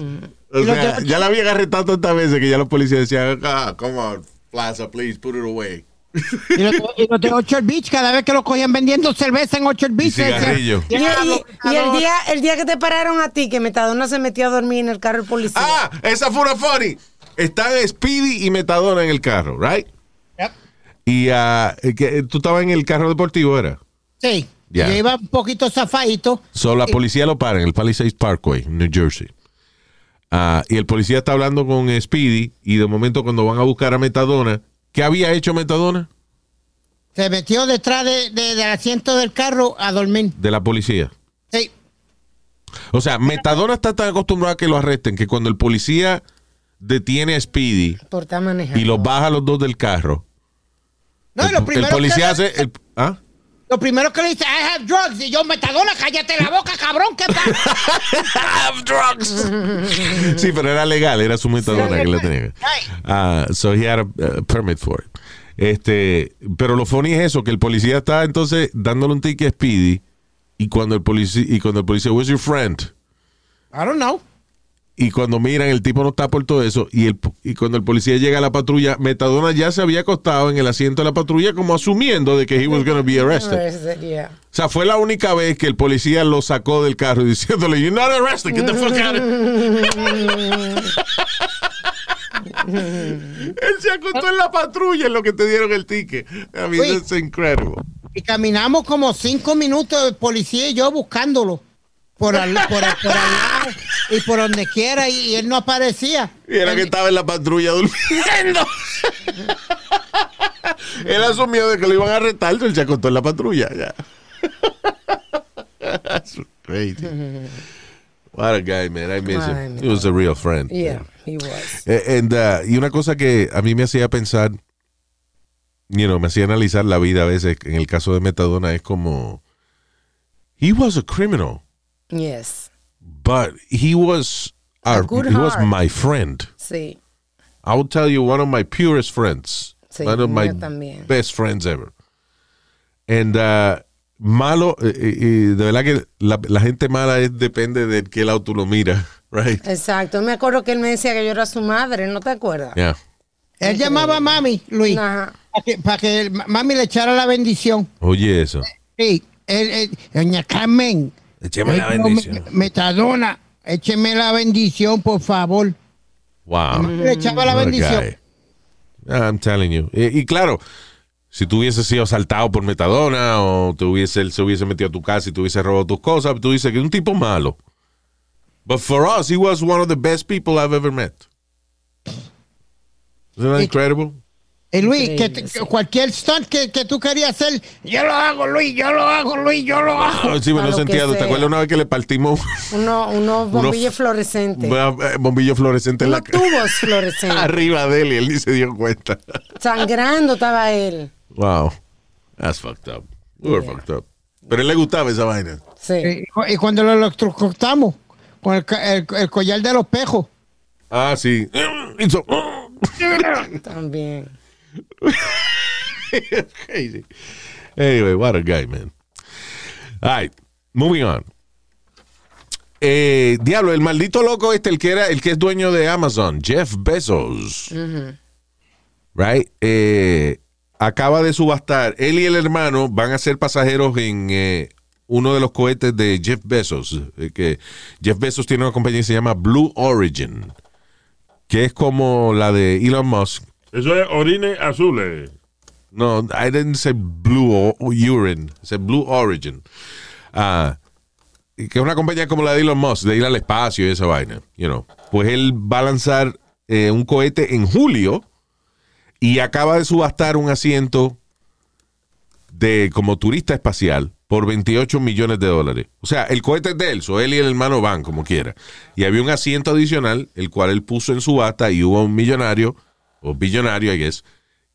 O Y lo sea, ya la había arrestado tantas veces que ya los policías decían, "Ah, come on, plaza, please put it away." Y los, de- y los de Orchard Beach, cada vez que lo cogían vendiendo cerveza en Orchard Beach, Y cigarrillo. Y, y- "Diablo, y el cabrón". día el día que te pararon a ti, que Metadona se metió a dormir en el carro del policía. Ah, esa fue una funny. Están Speedy y Metadona en el carro, right? Yep. Y ah, que, tú estabas en el carro deportivo, ¿era? Sí. Ya. Yo iba un poquito zafadito. So, la policía lo para en el Palisades Parkway, New Jersey. Ah, y el policía está hablando con Speedy y de momento cuando van a buscar a Metadona, ¿qué había hecho Metadona? Se metió detrás de, de- del asiento del carro a dormir. De la policía. Sí. O sea, Metadona está tan acostumbrado a que lo arresten que cuando el policía detiene a Speedy Por estar manejando. y los baja a los dos del carro, No, y el, lo el policía que hace... el- ¿Ah? Lo primero que le dice, I have drugs. Y yo, metadona, cállate la boca, cabrón, ¿qué pasa? have drugs. sí, pero era legal, era su metadona que le tenía. Ah, so he had a uh, permit for it. Este, pero lo funny es eso, que el policía está entonces dándole un ticket a Speedy y cuando el policía y cuando el policía, where's your friend? I don't know. Y cuando miran, el tipo no está por todo eso. Y, el, y cuando el policía llega a la patrulla, Metadona ya se había acostado en el asiento de la patrulla como asumiendo de que he was going to be arrested. Yeah. O sea, fue la única vez que el policía lo sacó del carro diciéndole, you're not arrested, get the fuck out of Él se acostó en la patrulla en lo que te dieron el ticket. I mean, Wait. that's incredible. Y caminamos como cinco minutos, el policía y yo buscándolo. Por al, por, al- por al lado y por donde quiera, y, y él no aparecía. Y era que estaba en la patrulla durmiendo. Él asumió de que lo iban a arrestar, él se acostó en la patrulla. Ya. That's crazy. What a guy, man. I miss him. He was a real friend. Yeah, he was. Eh, and, uh, y una cosa que a mí me hacía pensar, you know, me hacía analizar la vida a veces, en el caso de Metadona, es como, he was a criminal, Yes. but he was, our, good he was my friend. Sí. I will tell you, one of my purest friends, Sí, one of my también. best friends ever. And uh, malo, eh, eh, eh, de verdad que la, la gente mala es, depende de qué lado tú lo miras, right? Exacto. Me acuerdo que él me decía que yo era su madre, ¿no te acuerdas? Yeah. Él llamaba a mami, Luis, para que, para que el- mami le echara la bendición. Oye, eso. Sí, él, él- doña Carmen. Écheme la bendición. me- Metadona, écheme la bendición, por favor. Wow. Le echaba la bendición. I'm telling you. Y, y claro, si tú hubieses sido asaltado por Metadona o te hubiese, él se hubiese metido a tu casa y te hubiese robado tus cosas, tú dices que es un tipo malo. But for us, he was one of the best people I've ever met. Isn't that incredible? Y Luis, que, te- sí. cualquier stunt que, que tú querías hacer, yo lo hago, Luis, yo lo hago, Luis, yo lo hago. Ah, sí, me lo sentía. ¿Te acuerdas una vez que le partimos Uno, unos bombillos Unos- fluorescentes. eh, bombillo fluorescente en la tubos fluorescentes. arriba de él y él ni se dio cuenta? Sangrando estaba él. Wow. That's fucked up. We were Yeah. fucked up. Pero a él le gustaba esa vaina. Sí. Y, y cuando lo electrocutamos con el, ca- el- el collar de los pejos. Ah, sí. Hizo- Crazy. Anyway, what a guy, man. All right, moving on. Eh, diablo, el maldito loco este, el que era, el que es dueño de Amazon, Jeff Bezos. Right? Eh, acaba de subastar. Él y el hermano van a ser pasajeros en eh, uno de los cohetes de Jeff Bezos. que Jeff Bezos tiene una compañía que se llama Blue Origin, que es como la de Elon Musk. Eso es orines azules. No, I didn't say blue urine. I said blue origin. Ah, que es una compañía como la de Elon Musk, de ir al espacio y esa vaina. You know. Pues él va a lanzar eh, un cohete en julio y acaba de subastar un asiento de como turista espacial por 28 millones de dólares. O sea, el cohete es de él, so él y el hermano van como quiera. Y había un asiento adicional, el cual él puso en subasta y hubo un millonario, o billonario, I guess,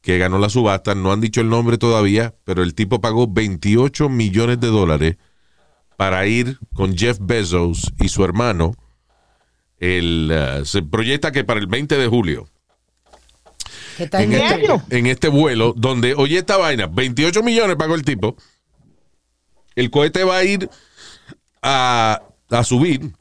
que ganó la subasta. No han dicho el nombre todavía, pero el tipo pagó 28 millones de dólares para ir con Jeff Bezos y su hermano. El, eh, se proyecta que para el 20 de julio Que está en este, en este vuelo, donde, oye esta vaina, 28 millones pagó el tipo. El cohete va a ir a, a subir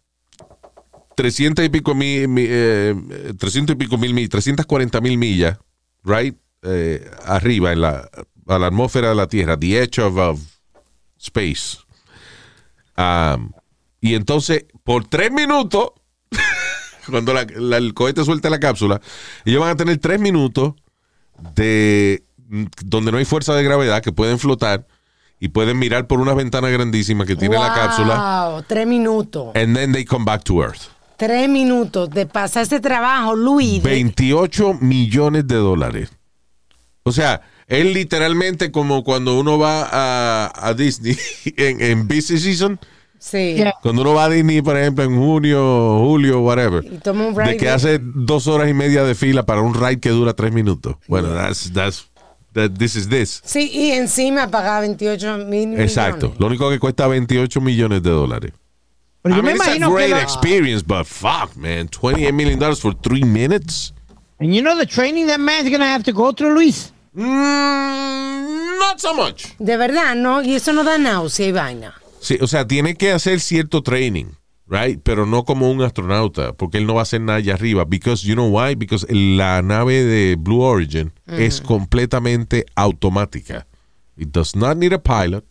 300 y pico mil, mi- eh, 300 y pico mil, mil 340 mil millas, right? Eh, arriba, en la, a la atmósfera de la Tierra, the edge of, of space. Um, y entonces, por tres minutos, cuando la- la- el cohete suelte la cápsula, ellos van a tener tres minutos de donde no hay fuerza de gravedad, que pueden flotar y pueden mirar por una ventana grandísima que tiene la cápsula. Wow, tres minutos. And then they come back to Earth. Tres minutos de pasar ese trabajo, Luis. de- 28 millones de dólares. O sea, es literalmente como cuando uno va a, a Disney en, en busy season Sí. Yeah. Cuando uno va a Disney, por ejemplo, en junio, julio, whatever, Y toma un de ride que de- hace dos horas y media de fila para un ride que dura tres minutos. Bueno, that's, that's, that, this is this. Sí, y encima pagaba 28 mil Exacto. millones. Lo único que cuesta 28 millones de dólares. Pero I yo me mean, it's a que great lo- experience, but fuck, man. 28 million dollars for three minutes? And you know the training that man's gonna have to go through, Luis. Mm, not so much. De verdad, ¿no? Y eso no da náusea y vaina. Sí, o sea, tiene que hacer cierto training, right? Pero no como un astronauta, porque él no va a hacer nada allá arriba. Because, you know why? Because la nave de Blue Origin es completamente automática. It does not need a pilot.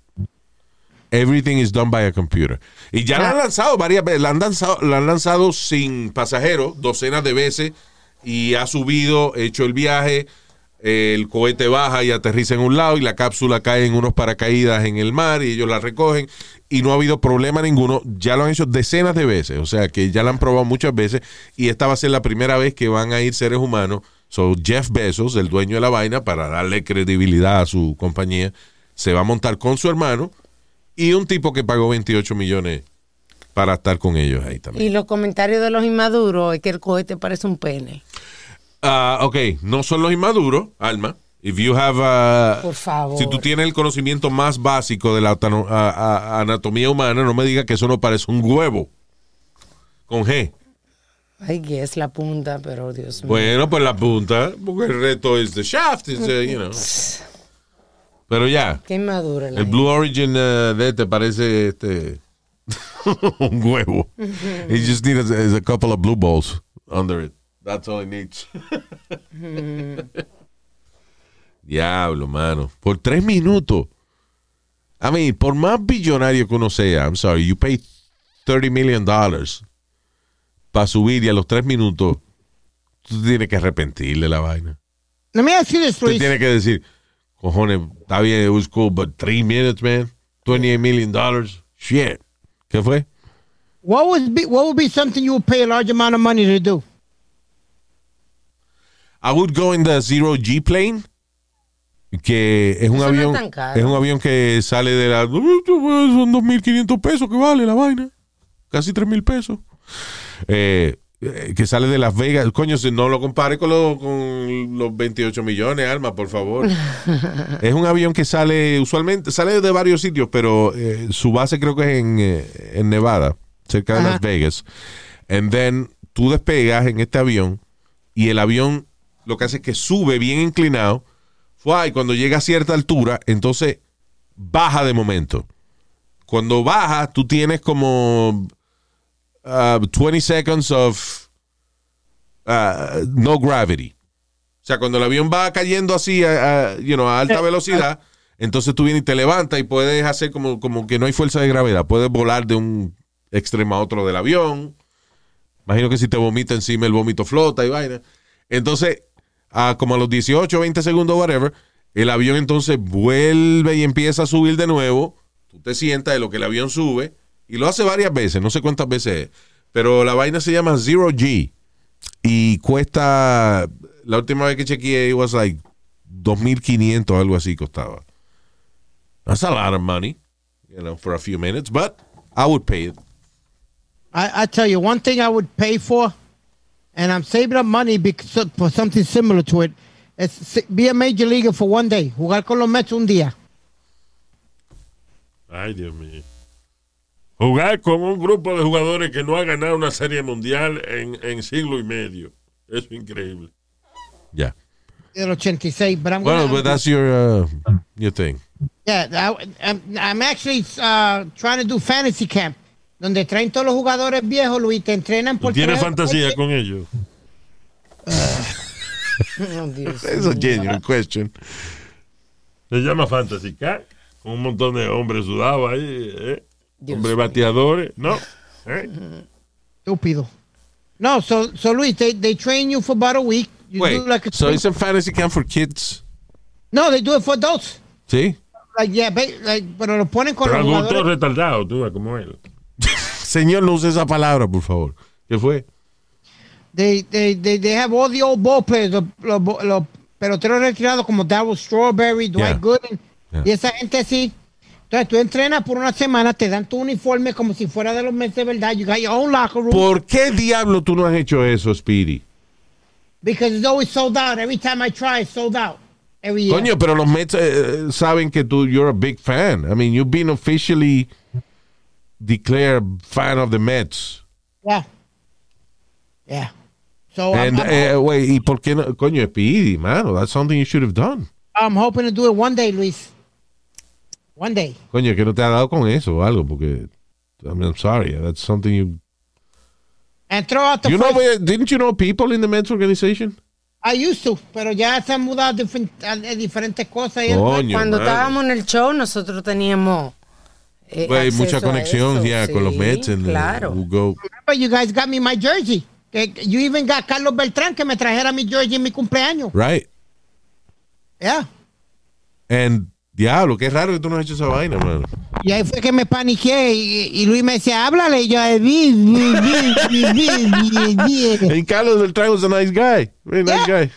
Everything is done by a computer. Y ya la han lanzado varias veces. La han lanzado, la han lanzado sin pasajeros, docenas de veces, y ha subido, hecho el viaje. El cohete baja y aterriza en un lado y la cápsula cae en unos paracaídas en el mar y ellos la recogen y no ha habido problema ninguno. Ya lo han hecho decenas de veces, o sea que ya la han probado muchas veces y esta va a ser la primera vez que van a ir seres humanos. So Jeff Bezos, el dueño de la vaina, para darle credibilidad a su compañía, se va a montar con su hermano y un tipo que pagó 28 millones para estar con ellos ahí también. Y los comentarios de los inmaduros es que el cohete parece un pene. Ah, ok, no son los inmaduros, Alma. If you have a- Por favor. Si tú tienes el conocimiento más básico de la atano- a- a- anatomía humana, no me digas que eso no parece un huevo. Con G. Ay, que es la punta, pero Dios mío. Bueno, pues la punta, porque el resto es the shaft, is, uh, you know. Pero ya, Qué inmadura la el Blue Origin uh, de este parece este un huevo. He just needs a, a couple of blue balls under it. That's all he needs. Diablo, mano. Por tres minutos. I mean, por más billonario que uno sea, I'm sorry, you pay 30 million dollars para subir y a los tres minutos tú tienes que arrepentirle la vaina. Let me ask you this, Tú Luis. tienes que decir, cojones, está bien, it was cool, but three minutes, man. 28 million dollars. Shit. ¿Qué fue? What would be what would be something you would pay a large amount of money to do? I would go in the zero G plane. Que es un Eso no es avión. caro. es un avión que sale de la. Son 2.500 pesos que vale la vaina. Casi 3.000 pesos. Eh, que sale de Las Vegas. Coño, si no lo compare con, lo- con los 28 millones, Alma, por favor. es un avión que sale, usualmente, sale de varios sitios, pero eh, su base creo que es en, eh, en Nevada, cerca de Ajá. Las Vegas. And then tú despegas en este avión y el avión lo que hace es que sube bien inclinado. Y cuando llega a cierta altura, entonces baja de momento. Cuando baja, tú tienes como uh, 20 seconds of uh, no gravity. O sea, cuando el avión va cayendo así a, a, you know, a alta velocidad, entonces tú vienes y te levantas y puedes hacer como, como que no hay fuerza de gravedad. Puedes volar de un extremo a otro del avión. Imagino que si te vomita encima, el vómito flota y vaina. Entonces, a como a los 18, 20 segundos, whatever, el avión entonces vuelve y empieza a subir de nuevo. Tú te sientas de lo que el avión sube y lo hace varias veces, no sé cuántas veces es. Pero la vaina se llama Zero G y cuesta, la última vez que chequeé, it was like 2.500, algo así costaba. That's a lot of money, you know, for a few minutes, but I would pay it. I, I tell you one thing I would pay for, and I'm saving up money because, for something similar to it. It's be a major leaguer for one day. Jugar con los Mets un día. Ay, Dios mío. Jugar con un grupo de jugadores que no ha ganado una serie mundial en, en siglo y medio. Eso es increíble. Yeah. Del 86, but I'm Well, gonna, but that's your, uh, your thing. yeah. I, I'm, I'm actually uh, trying to do fantasy camp, donde traen todos los jugadores viejos, Luis, te entrenan ¿Tú por tienes fantasía con ellos? Oh, Dios. It's a genuine question. Se llama Fantasy Cat. Con un montón de hombres sudados ahí. ¿eh? Dios mío. bateadores. ¿No? ¿Eh? Estúpido. No, so, so Luis, they, they train you for about a week. You Wait, do like a so it's a fantasy camp for kids? no, they do it for adults. ¿Sí? Like, yeah, like, pero lo ponen con Pero los adultos retardados, tú, como él. Señor, no use esa palabra, por favor. ¿Qué fue? They, they, they, they have all the old ball players, los, los, los peloteros retirados como Darryl Strawberry, Dwight Yeah. Gooden, Yeah. y esa gente así. Entonces tú entrenas por una semana, te dan tu uniforme como si fuera de los Mets de verdad. You got your own locker room. ¿Por qué diablo tú no has hecho eso, Speedy? Because it's always sold out. Every time I try, it's sold out. Every year. Coño, pero los Mets eh, saben que tú, you're a big fan. I mean, you've been officially declared fan of the Mets. Yeah. Yeah. So And, I'm, eh, wait, ¿y por qué no? Coño, Speedy, mano, that's something you should have done. I'm hoping to do it one day, Luis. One day. Coño, que no te ha dado con eso o algo, porque, I mean, I'm sorry, that's something you... And throw out the You know, didn't you know people in the Mets organization? I used to, pero ya se han mudado a, a- a diferentes cosas. y- Coño, Cuando mano. estábamos en el show, nosotros teníamos. eh, Güey, acceso mucha a conexión eso, ya con los sí, Mets. And, uh, claro. go, Remember, you guys got me my jersey. Que- You even got Carlos Beltrán que me trajera mi jersey en mi cumpleaños. right. Yeah. And, diablo, qué raro que tú no has hecho esa vaina, mano. Y ahí fue que me paniqué y, y Luis me decía, háblale. Y yo, eh. And Carlos Beltrán was a nice guy. Very nice Yeah. guy.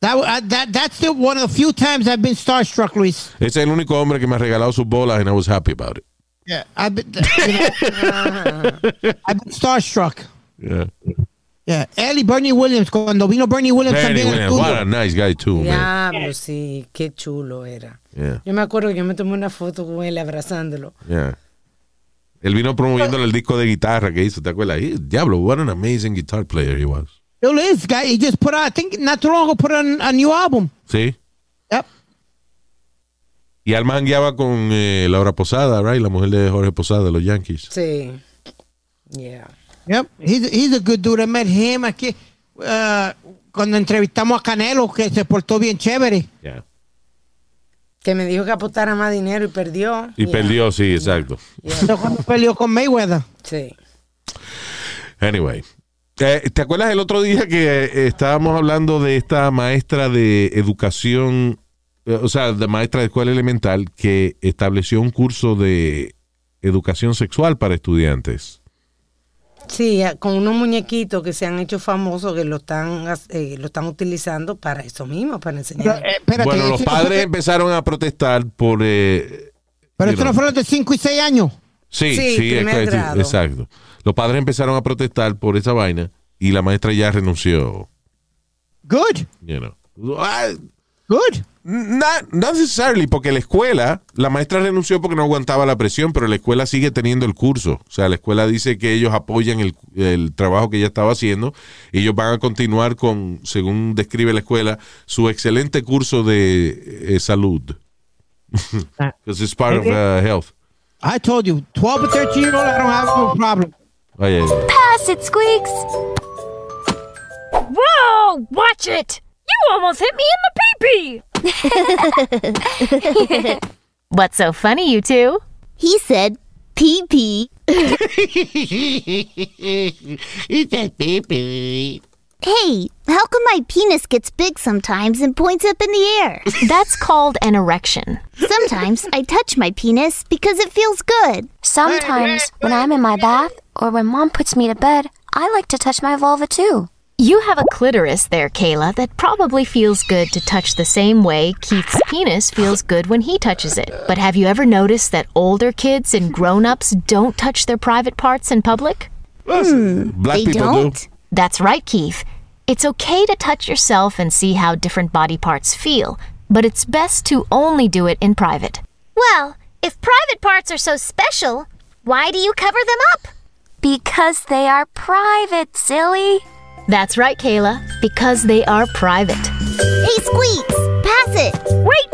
That, uh, that, that's the, one of the few times I've been starstruck, Luis. Es el único hombre que me ha regalado sus bolas and I was happy about it. Yeah. I've been, you know, I've been starstruck. Yeah. Yeah. Él y Bernie Williams, cuando vino Bernie Williams Bernie también Williams, what a nice guy too, man. Diablo, sí, qué chulo era. Yeah, Yo me acuerdo que yo me tomé una foto con él abrazándolo. yeah. Él vino promoviendo el disco de guitarra que hizo, ¿te acuerdas? He- diablo, what an amazing guitar player he was. Still is, guy. He just put out, I think not too long ago, put out a new album. Sí. Yep. Y Alma jangueaba con eh, Laura Posada, right? La mujer de Jorge Posada de los Yankees. Sí. Yeah. Yep. He's, he's a good dude. I met him aquí. uh, cuando entrevistamos a Canelo, que se portó bien chévere. Yeah. Que me dijo que apostara más dinero y perdió. Y Yeah. perdió, sí, exacto. Yeah. Eso cuando peleó con Mayweather. Sí. Anyway. Eh, ¿Te acuerdas el otro día que eh, estábamos hablando de esta maestra de educación, eh, o sea, de maestra de escuela elemental que estableció un curso de educación sexual para estudiantes? Sí, con unos muñequitos que se han hecho famosos que lo están, eh, lo están utilizando para eso mismo, para Pero, enseñar. eh, espérate, bueno, los padres fue- empezaron a protestar por... eh, pero eso no fueron de 5 y 6 años. Sí, Sí, sí, grado. exacto. Los padres empezaron a protestar por esa vaina y la maestra ya renunció. Good. You know. Good. Not, not necessarily, porque la escuela, la maestra renunció porque no aguantaba la presión, pero la escuela sigue teniendo el curso. O sea, la escuela dice que ellos apoyan el, el trabajo que ella estaba haciendo y ellos van a continuar con, según describe la escuela, su excelente curso de eh, salud. Ah. Because it's part of uh, health. I told you, 12 or 13 year old, I don't have no problem. Ay, ay, ay. Pass it, Squeaks! Whoa! Watch it! You almost hit me in the pee-pee! What's so funny, you two? He said pee pee. Hey, how come my penis gets big sometimes and points up in the air? That's called an erection. Sometimes I touch my penis because it feels good. Sometimes, when I'm in my bath or when mom puts me to bed, I like to touch my vulva too. You have a clitoris there, Kayla, that probably feels good to touch the same way Keith's penis feels good when he touches it. But have you ever noticed that older kids and grown ups don't touch their private parts in public? Hmm. Black they people don't? do. That's right, Keith. It's okay to touch yourself and see how different body parts feel, but it's best to only do it in private. Well, if private parts are so special, why do you cover them up? Because they are private, silly. That's right, Kayla, because they are private. Hey, Squeaks, pass it. Wait!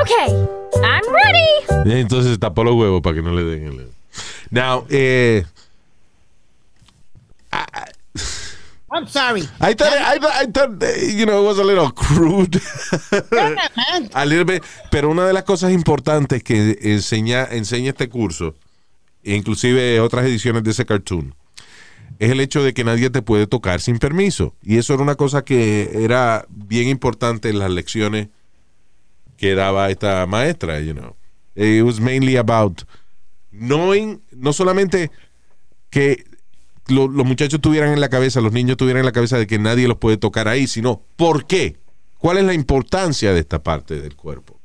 Okay, I'm ready! Entonces tapó los huevos para que no le den el... Now, eh, I'm sorry. I thought, I, thought- I thought, you know, it was a little crude. a little bit, pero una de las cosas importantes que enseña, enseña este curso, e inclusive otras ediciones de ese cartoon, es el hecho de que nadie te puede tocar sin permiso. Y eso era una cosa que era bien importante en las lecciones que daba esta maestra, you know. It was mainly about knowing, no solamente que lo- los muchachos tuvieran en la cabeza, los niños tuvieran en la cabeza de que nadie los puede tocar ahí, sino ¿por qué? ¿Cuál es la importancia de esta parte del cuerpo?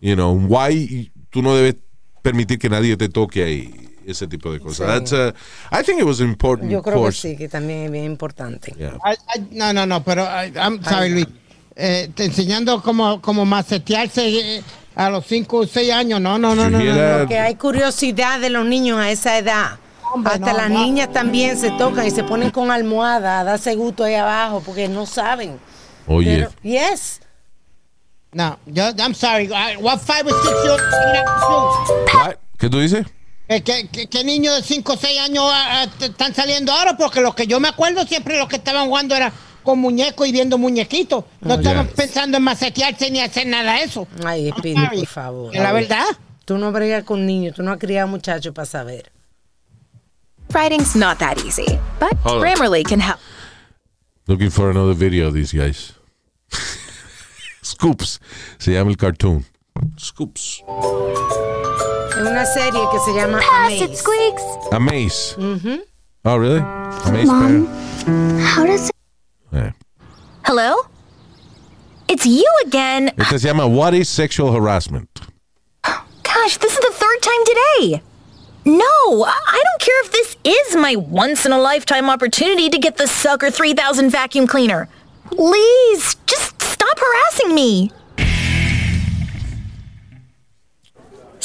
You know, why tú no debes permitir que nadie te toque ahí. Ese tipo de cosas. That's, uh, I think it was an important Yo creo course. que sí, que también es bien importante. Yeah. I- I- no, no, no, pero I- I'm sorry, Luis. Eh, te enseñando cómo, cómo macetearse eh, a los 5 o 6 años. No, no, no, no. no? Porque hay curiosidad de los niños a esa edad. Hombre, Hasta no, las no. niñas también se tocan y se ponen con almohada a darse gusto ahí abajo porque no saben. Oye, Pero, yes. No, yo, I'm sorry. I- what five or six year old what? ¿qué tú dices? Eh, ¿Qué, qué, qué niños de 5 o 6 años ah, están saliendo ahora? Porque lo que yo me acuerdo siempre los que estaban jugando era con muñecos y viendo muñequitos. No estaban Yeah. pensando en macetearse ni hacer nada de eso. Ay, Speedy, por favor. La verdad. Tú no bregas con niños, tú no has criado muchachos para saber. Writing's not that easy, but Hold on. Grammarly can help. Looking for another video of these guys. Scoops. Se llama el cartoon. Scoops. Es una serie que se llama Pass it, Amaze. Squeaks. Amaze. Mhm. Oh, really? Amaze Mom. How does it? Yeah. Hello? It's you again. Este se llama What is Sexual Harassment? Gosh, this is the third time today. No, I I don't care if this is my once in a lifetime opportunity to get the Sucker 3000 vacuum cleaner. Please, just stop harassing me.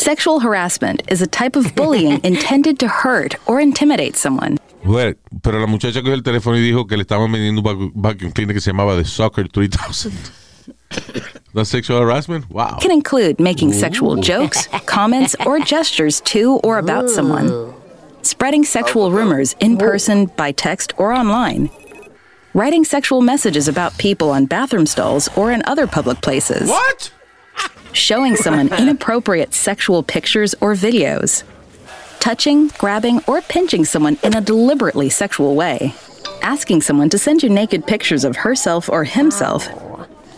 Sexual harassment is a type of bullying intended to hurt or intimidate someone. Well, pero la muchacha cogió el teléfono y dijo que le estaban vendiendo un vacu- vacuum cleaner que se llamaba The Soccer 3000. That's sexual harassment? Wow. Can include making sexual jokes, comments, or gestures to or about someone. Spreading sexual rumors in person, by text, or online. Writing sexual messages about people on bathroom stalls or in other public places. What? Showing someone inappropriate sexual pictures or videos. Touching, grabbing, or pinching someone in a deliberately sexual way. Asking someone to send you naked pictures of herself or himself.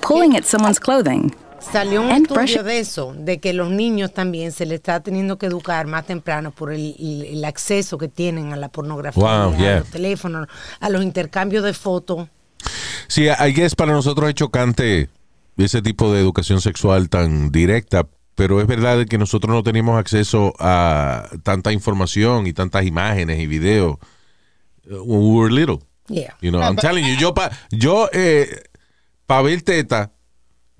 Pulling at someone's clothing. Salió un And estudio brush- de eso, de que los niños también se les está teniendo que educar más temprano por el, el- el acceso que tienen a la pornografía, Wow, a yeah. los teléfonos, a los intercambios de fotos. Sí, I guess para nosotros es chocante ese tipo de educación sexual tan directa, pero es verdad que nosotros no teníamos acceso a tanta información y tantas imágenes y videos uh, when we were little. Yeah. You know, I'm telling you, yo pa, yo eh, para ver teta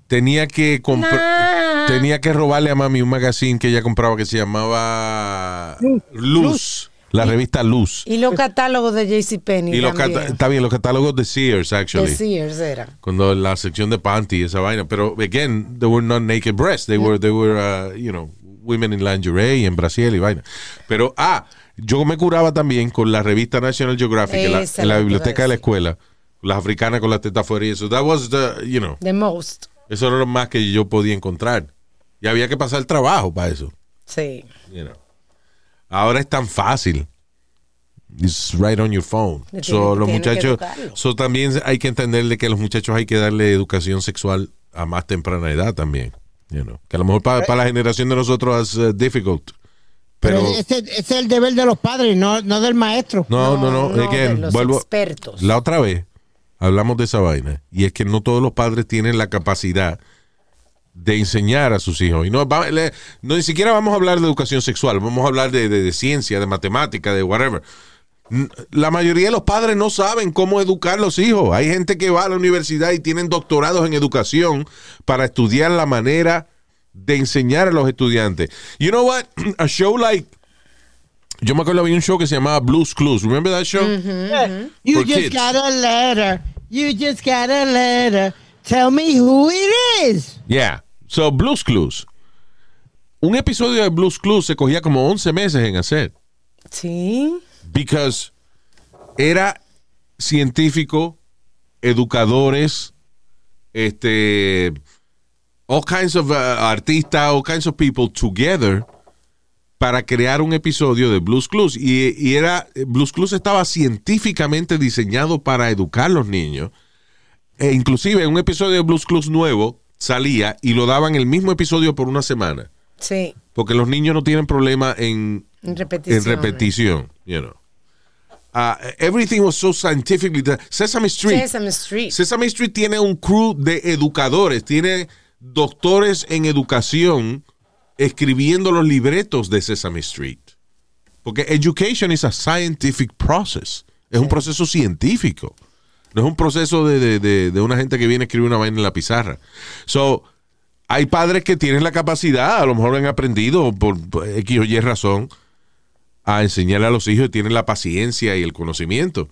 tenía que comprar tenía que robarle a mami un magazine que ella compraba que se llamaba Luz, la revista Luz. Y los catálogos de JCPenney Y los está bien, los catálogos de Sears, actually. de Sears era. Cuando la sección de panty esa vaina. Pero, again, they were not naked breasts. They were, they were uh, you know, women in lingerie y en Brasil y vaina. Pero, ah, yo me curaba también con la revista National Geographic en la, en biblioteca de la escuela. Las africanas con la teta afuera y eso. That was the, you know, The most. eso era lo más que yo podía encontrar. Y había que pasar trabajo para eso. Sí. You know. Ahora es tan fácil. It's right on your phone. Le So, tiene- los tiene que muchachos, so, también hay que entenderle que a los muchachos hay que darle educación sexual a más temprana edad también. You know. Que a lo mejor para, para la generación de nosotros es uh, difficult. Pero, Pero, ese, ese es el deber de los padres, no, no del maestro. no, no, no. no, again, de los vuelvo- expertos. La otra vez hablamos de esa vaina. Y es que no todos los padres tienen la capacidad de enseñar a sus hijos. Y no, va- le- no ni siquiera vamos a hablar de educación sexual, vamos a hablar de, de- de ciencia, de matemática, de whatever. La mayoría de los padres no saben cómo educar a los hijos. Hay gente que va a la universidad y tienen doctorados en educación para estudiar la manera de enseñar a los estudiantes. You know what? A show like yo me acuerdo había un show que se llamaba Blues Clues. Remember that show? You For just kids. got a letter. You just got a letter. Tell me who it is. Yeah. So, Blues Clues. Un episodio de Blues Clues se cogía como 11 meses en hacer. Sí. Because era científico, educadores, este, all kinds of uh, artistas, all kinds of people together para crear un episodio de Blues Clues. Y, y era, Blues Clues estaba científicamente diseñado para educar a los niños. E inclusive un episodio de Blues Clues nuevo salía y lo daban el mismo episodio por una semana. Sí. Porque los niños no tienen problema en, repetición. en repetición, you know. Uh, everything was so scientifically. Sesame Street. Sesame Street. Sesame Street tiene un crew de educadores, tiene doctores en educación escribiendo los libretos de Sesame Street. Porque education is a scientific process. Es un proceso científico. No es un proceso de, de- de- de una gente que viene a escribir una vaina en la pizarra. So, hay padres que tienen la capacidad, a lo mejor han aprendido por X o Y razón, a enseñarle a los hijos y tienen la paciencia y el conocimiento.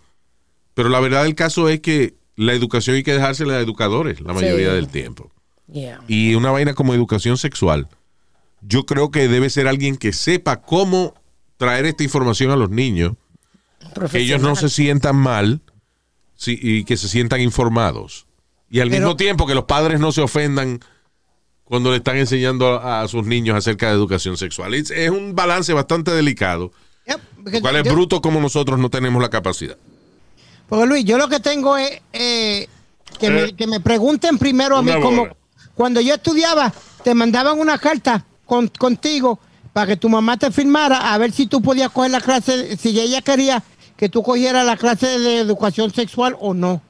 Pero la verdad del caso es que la educación hay que dejársela a educadores la mayoría Sí. del tiempo. Yeah. Y una vaina como educación sexual, yo creo que debe ser alguien que sepa cómo traer esta información a los niños, que ellos no se sientan mal sí, y que se sientan informados. Y al Pero- mismo tiempo que los padres no se ofendan cuando le están enseñando a, a sus niños acerca de educación sexual. Es, es un balance bastante delicado. Porque ¿Cuál es yo- bruto como nosotros no tenemos la capacidad? Porque Luis, yo lo que tengo es eh, que, Eh. me, que me pregunten primero a mí como cuando yo estudiaba, te mandaban una carta con- contigo para que tu mamá te firmara a ver si tú podías coger la clase, si ella quería que tú cogieras la clase de educación sexual o no.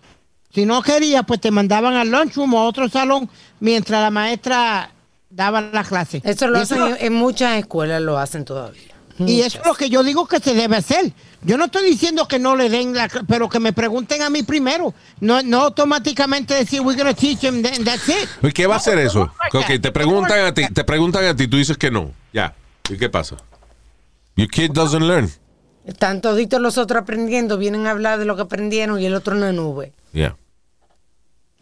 Si no quería, pues te mandaban al lunchroom o a otro salón mientras la maestra daba la clase. Eso lo Y hacen en, en muchas escuelas, lo hacen todavía. y eso es lo que yo digo que se debe hacer. Yo no estoy diciendo que no le den la, pero que me pregunten a mí primero. No, no automáticamente decir, we're going to teach them, and that's it. ¿Y ¿Qué va a hacer eso? Ok, te preguntan a ti, te preguntan a ti, tú dices que no. Ya. ¿Y qué pasa? Your kid doesn't learn. Están toditos los otros aprendiendo, vienen a hablar de lo que aprendieron y el otro en la nube. Yeah.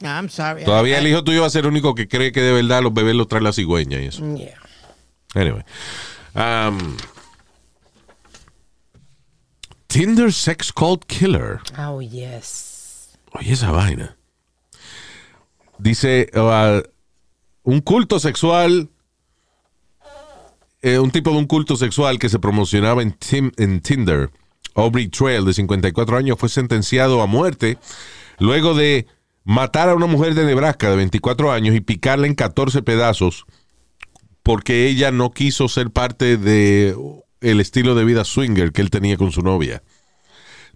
I'm sorry. Todavía el hijo tuyo va a ser el único que cree que de verdad los bebés los trae la cigüeña y eso. Yeah. Anyway. Um, Tinder Sex Cult Killer. Oh, yes. Oye, esa vaina. Dice, uh, un culto sexual, eh, un tipo de un culto sexual que se promocionaba en, Tim- en Tinder, Aubrey Trail, de 54 años, fue sentenciado a muerte luego de matar a una mujer de Nebraska de 24 años y picarla en 14 pedazos porque ella no quiso ser parte de el estilo de vida swinger que él tenía con su novia.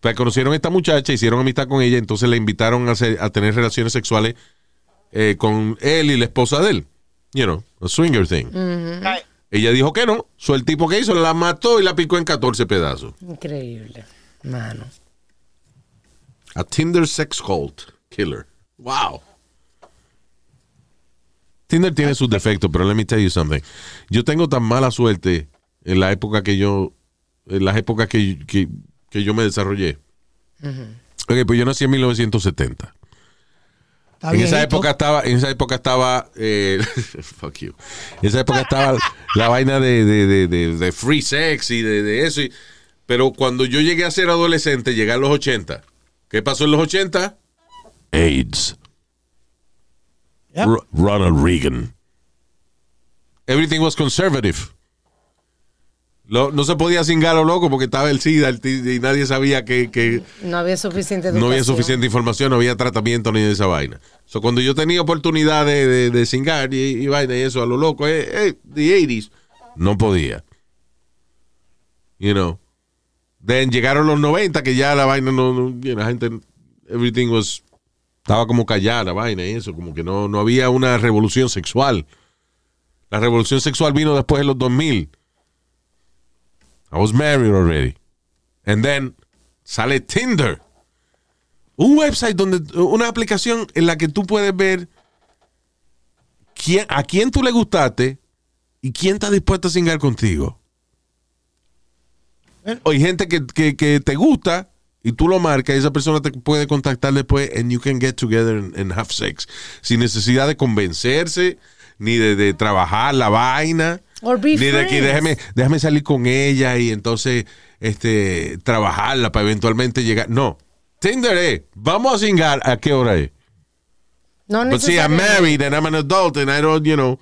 Pues conocieron a esta muchacha, hicieron amistad con ella, entonces le invitaron a, hacer- a tener relaciones sexuales eh, con él y la esposa de él. You know, a swinger thing. Ella dijo que no. So, el tipo que hizo la mató y la picó en 14 pedazos. Increíble. Mano. A Tinder sex cult killer. Wow. Tinder tiene sus defectos, pero let me tell you something. Yo tengo tan mala suerte en la época que yo, en las épocas que, que, que yo me desarrollé. Ok, pues yo nací en 1970. Está en esa época estaba, en esa época estaba, eh, fuck you. En esa época estaba la vaina de, de, de, free sex y de, de eso. y- pero cuando yo llegué a ser adolescente, llegué a los 80. ¿Qué pasó en los 80? AIDS. Ro- Ronald Reagan. Everything was conservative. Lo- no se podía cingar a lo loco porque estaba el SIDA el y nadie sabía que, que No había suficiente no había suficiente información, no había tratamiento ni de esa vaina. So, cuando yo tenía oportunidad de, de, de cingar y, y vaina y eso a lo loco, eh, eh, the 80s, no podía. You know. Then llegaron los 90 que ya la vaina no, no you know, la gente, everything was, estaba como callada la vaina y eso, como que no, no había una revolución sexual. La revolución sexual vino después de los 2000. I was married already. And then sale Tinder. Un website donde, una aplicación en la que tú puedes ver quién, a quién tú le gustaste y quién está dispuesto a cingar contigo. O hay gente que, que- que te gusta y tú lo marcas y esa persona te puede contactar después and you can get together and, and have sex. Sin necesidad de convencerse, ni de, de trabajar la vaina. Or be ni de friends. déjame, déjame salir con ella y entonces este trabajarla para eventualmente llegar. No. Tinder es, vamos a cingar, ¿a qué hora es? No But see, I'm married and I'm an adult and I don't, you know.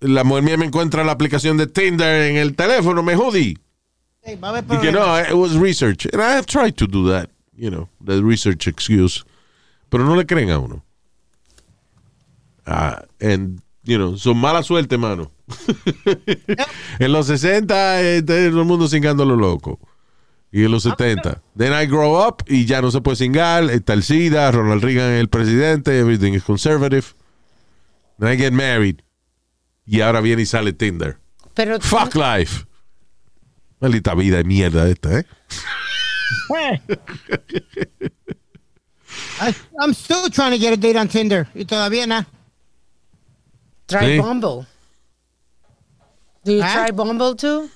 La mujer mía me encuentra la aplicación de Tinder en el teléfono, me jodí. Sí, va a haber Y que no, it was research. And I have tried to do that, you know, the research excuse. Pero no le creen a uno. Ah, and, you know, son mala suerte, mano. en los 60, eh, todo el mundo cingando lo loco. Y en los 70. Then I grow up y ya no se puede cingar. Está el SIDA, Ronald Reagan es el presidente, everything is conservative. Then I get married. Y ahora viene y sale Tinder. Pero Fuck life. Maldita vida de mierda esta, ¿eh? I, I'm still trying to get a date on Tinder. Y todavía nada. Try Sí. Bumble. Do you ¿Ah? try Bumble too?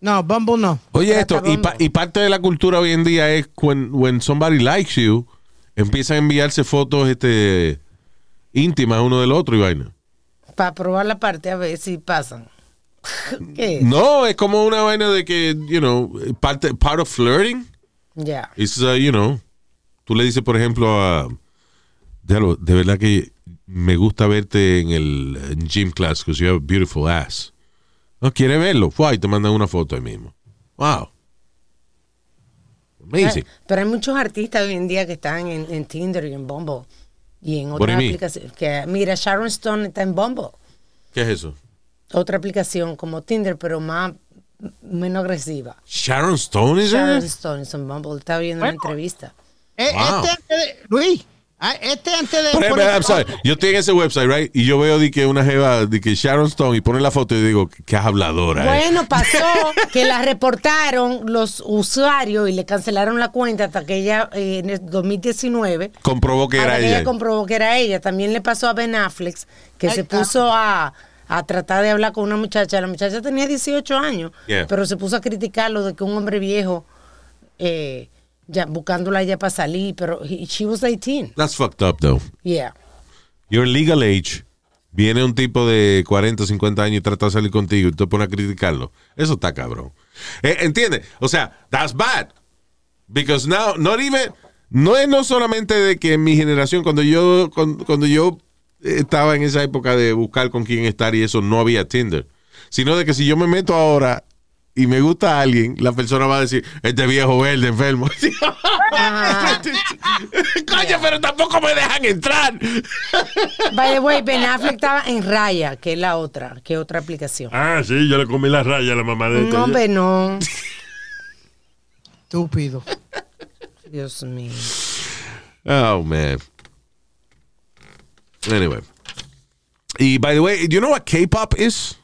No, Bumble no. Oye, esto, y, pa- y parte de la cultura hoy en día es when, when somebody likes you, empiezan a enviarse fotos este, íntimas uno del otro y vaina. Para probar la parte a ver si pasan. ¿Qué? No, es como una vaina de que, you know, parte, part of flirting. Ya. It's, uh, you know, tú le dices, por ejemplo, a. Diablo, de verdad que me gusta verte en el en gym class because you have a beautiful ass. ¿No quiere verlo? Fue y te mandan una foto ahí mismo. Wow. Amazing. Pero hay muchos artistas hoy en día que están en, en Tinder y en Bumble. Y en otras aplicaciones. Que, mira, Sharon Stone está en Bumble. ¿Qué es eso? Otra aplicación como Tinder, pero más menos agresiva. Sharon Stone is Sharon? Stone es en Bumble. Estaba viendo una entrevista. Eh, Wow. Este Luis, ah, este antes de... Por ejemplo, I'm sorry, yo estoy en ese website, right? Y yo veo de que una jeva, de que Sharon Stone, y pone la foto y digo, qué habladora. eh. Bueno, pasó que la reportaron los usuarios y le cancelaron la cuenta hasta que ella eh, en el 2019 Comprobó que era ella. ella comprobó que era ella. También le pasó a Ben Affleck que Ay, se puso a, a tratar de hablar con una muchacha. La muchacha tenía 18 años, Yeah. pero se puso a criticarlo de que un hombre viejo eh, ya buscándola a ella para salir, pero he- she was 18. That's fucked up, though. Yeah. You're legal age. Viene un tipo de 40, 50 años y trata de salir contigo y te pone a criticarlo. Eso está cabrón. Eh, ¿Entiendes? O sea, that's bad. Because now, not even, no es no solamente de que en mi generación, cuando yo, cuando, cuando yo estaba en esa época de buscar con quién estar y eso, no había Tinder. Sino de que si yo me meto ahora y me gusta a alguien, la persona va a decir, este viejo verde enfermo. Coño, pero tampoco me dejan entrar. By the way, Ben Affleck estaba en Raya, que es la otra, que es otra aplicación. Ah, sí, yo le comí la raya a la mamá de este. No, hombre, no. Estúpido. Dios mío. Oh, man. Anyway. Y, by the way, do you know what K-pop is?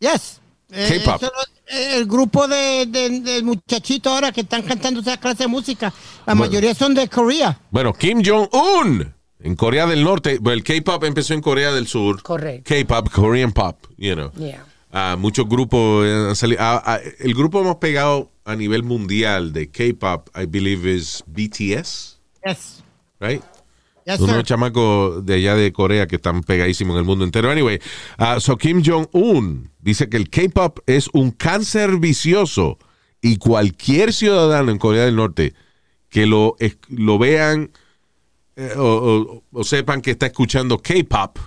Yes. Eh, K-pop. eso eh, el grupo de, de, de muchachitos ahora que están cantando esa clase de música, la mayoría son de Corea. Bueno, Kim Jong-un en Corea del Norte. Bueno, el K-pop empezó en Corea del Sur. Correcto. K-pop, Korean pop, you know. Yeah. Ah, muchos grupos eh, han salido. ah, ah, el grupo más pegado a nivel mundial de K-pop, I believe, is BTS, Yes. right? Yes, Unos chamacos de allá de Corea que están pegadísimos en el mundo entero. Anyway, uh, so Kim Jong-un dice que el K-pop es un cáncer vicioso y cualquier ciudadano en Corea del Norte que lo, vean eh, o, o- o sepan que está escuchando K-pop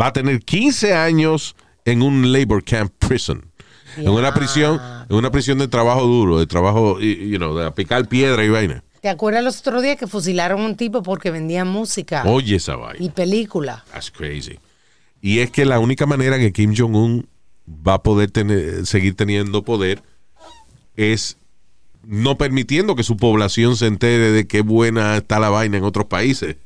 va a tener 15 años en un labor camp prison. En una prisión, en una prisión de trabajo duro, de trabajo, you know, de picar piedra y vaina. ¿Te acuerdas los otros días que fusilaron a un tipo porque vendía música Oye esa vaina. y película? That's crazy. Y es que la única manera que Kim Jong-un va a poder tener- seguir teniendo poder es no permitiendo que su población se entere de qué buena está la vaina en otros países.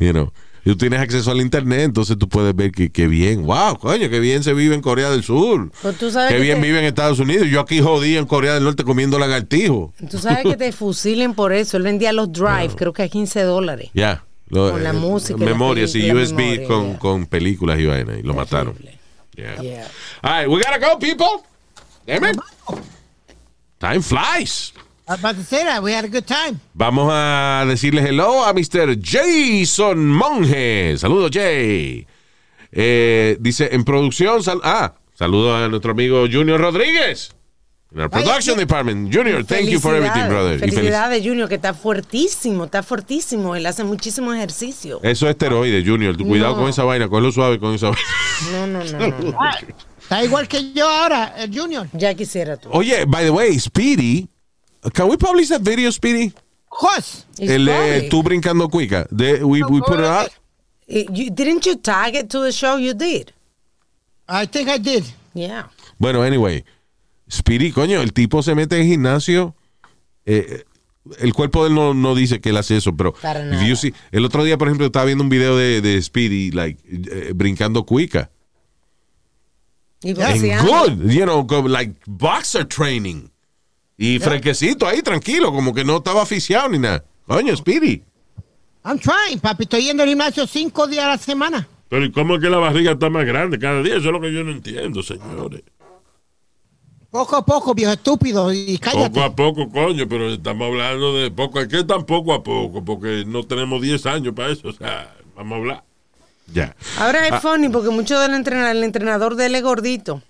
You know. Y tú tienes acceso al internet, entonces tú puedes ver que, que bien, wow, coño, qué bien se vive en Corea del Sur. Pues tú sabes Qué que bien te- vive en Estados Unidos. Yo aquí jodí en Corea del Norte comiendo lagartijo. Tú sabes que te fusilen por eso. Él vendía los drive, creo que a 15 dólares. Ya. Con la eh, música Memorias y USB memoria, con, yeah. con películas y vaina. Y lo mataron. Yeah. Yeah. All right, we gotta go, people. Damn it. Time flies. I was about to say that. We had a good time. Vamos a decirle hello a Mr. Jason Monge. Saludos, Jay. Eh, dice, en producción, sal- ah, saludo a nuestro amigo Junior Rodríguez. En el production department. Junior, thank you for everything, brother. Felicidades, Junior, que está fuertísimo, está fuertísimo. Él hace muchísimo ejercicio. Eso es esteroide, Junior. Tú Cuidado No. con esa vaina, cógelo suave con esa vaina. No, no, no, no. no. Está igual que yo ahora, el Junior. Ya quisiera tú. Oye, by the way, Speedy, can we publish that video, Speedy? It's El de public. tú brincando cuica. De, we, we put it out. Eh, you- didn't you tag it to the show? You did. I think I did. Yeah. Bueno, anyway, Speedy, coño, el tipo se mete en gimnasio eh, el cuerpo de él no, no dice que él hace eso, pero you see- el otro día, por ejemplo, estaba viendo un video de, de Speedy, like, eh, brincando cuica. Y And good, you know, go- like boxer training. Y fresquecito ahí, tranquilo, como que no estaba aficiado ni nada. Coño, Speedy. I'm trying, papi. Estoy yendo al gimnasio cinco días a la semana. Pero ¿y cómo es que la barriga está más grande cada día? Eso es lo que yo no entiendo, señores. Poco a poco, viejo estúpido. Y cállate. Poco a poco, coño, pero estamos hablando de poco. ¿Qué es tan poco a poco? Porque no tenemos 10 años para eso. O sea, vamos a hablar. Ya. Ahora es Ah. funny porque mucho del entrenador, el entrenador de él es gordito.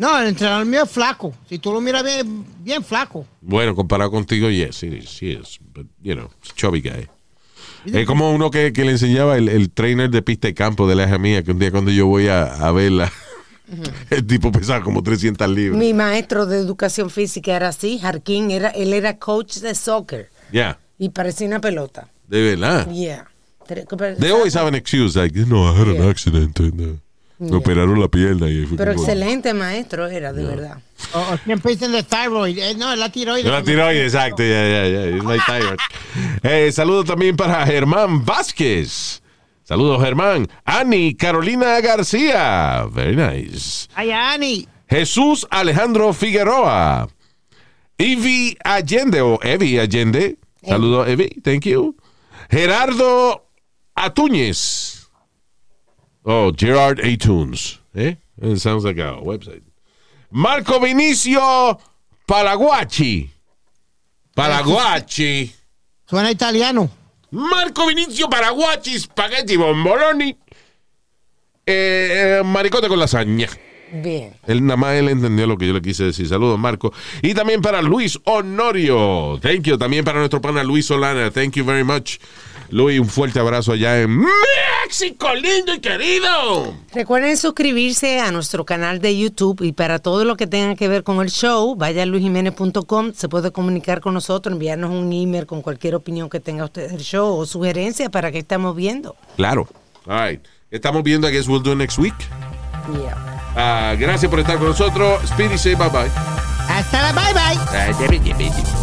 No, el entrenador mío es flaco. Si tú lo miras bien, bien flaco. Bueno, comparado contigo, yes, sí, sí es. But, you know, it's a chubby guy. Es como uno que, que le enseñaba el, el trainer de pista y campo de la hija mía, que un día cuando yo voy a, a verla, el tipo pesaba como 300 libras. Mi maestro de educación física era así, Jarquín, era, él era coach de soccer Ya, y parecía una pelota. de verdad. Yeah. They always have an excuse, like, no, I had an accident. and, operaron la pierna. Y fue Pero excelente maestro era, de verdad. O, o siempre dicen de thyroid. Eh, no, la tiroides. La tiroides, exacto, ya, ya, ya. It's my thyroid. Eh, saludos también para Germán Vázquez. Saludos, Germán. Ani Carolina García. Very nice. Ay, Ani. Jesús Alejandro Figueroa. Evi Allende o Evi Allende. Saludos, Evi. Thank you. Gerardo Atúñez. Oh, Gerard Atunes. ¿Eh? It sounds like a website. Marco Vinicio Palaguachi. Palaguachi. Suena italiano. Marco Vinicio Paraguachi, Spaghetti Bomboloni. Eh, eh, maricote con lasaña. Bien. Él nada más él entendió lo que yo le quise decir. Saludos, Marco. Y también para Luis Honorio. Thank you. También para nuestro pana Luis Solana. Thank you very much. Luis, un fuerte abrazo allá en México, lindo y querido. Recuerden suscribirse a nuestro canal de YouTube y para todo lo que tenga que ver con el show, vaya a luisjiménez.com, se puede comunicar con nosotros, enviarnos un email con cualquier opinión que tenga usted del show o sugerencia para que estamos viendo. Claro. All right. Estamos viendo, I guess we'll do next week. Yeah. Ah, gracias por estar con nosotros. Speedy, say bye bye. Hasta la bye bye. Bye, bye, bye, bye.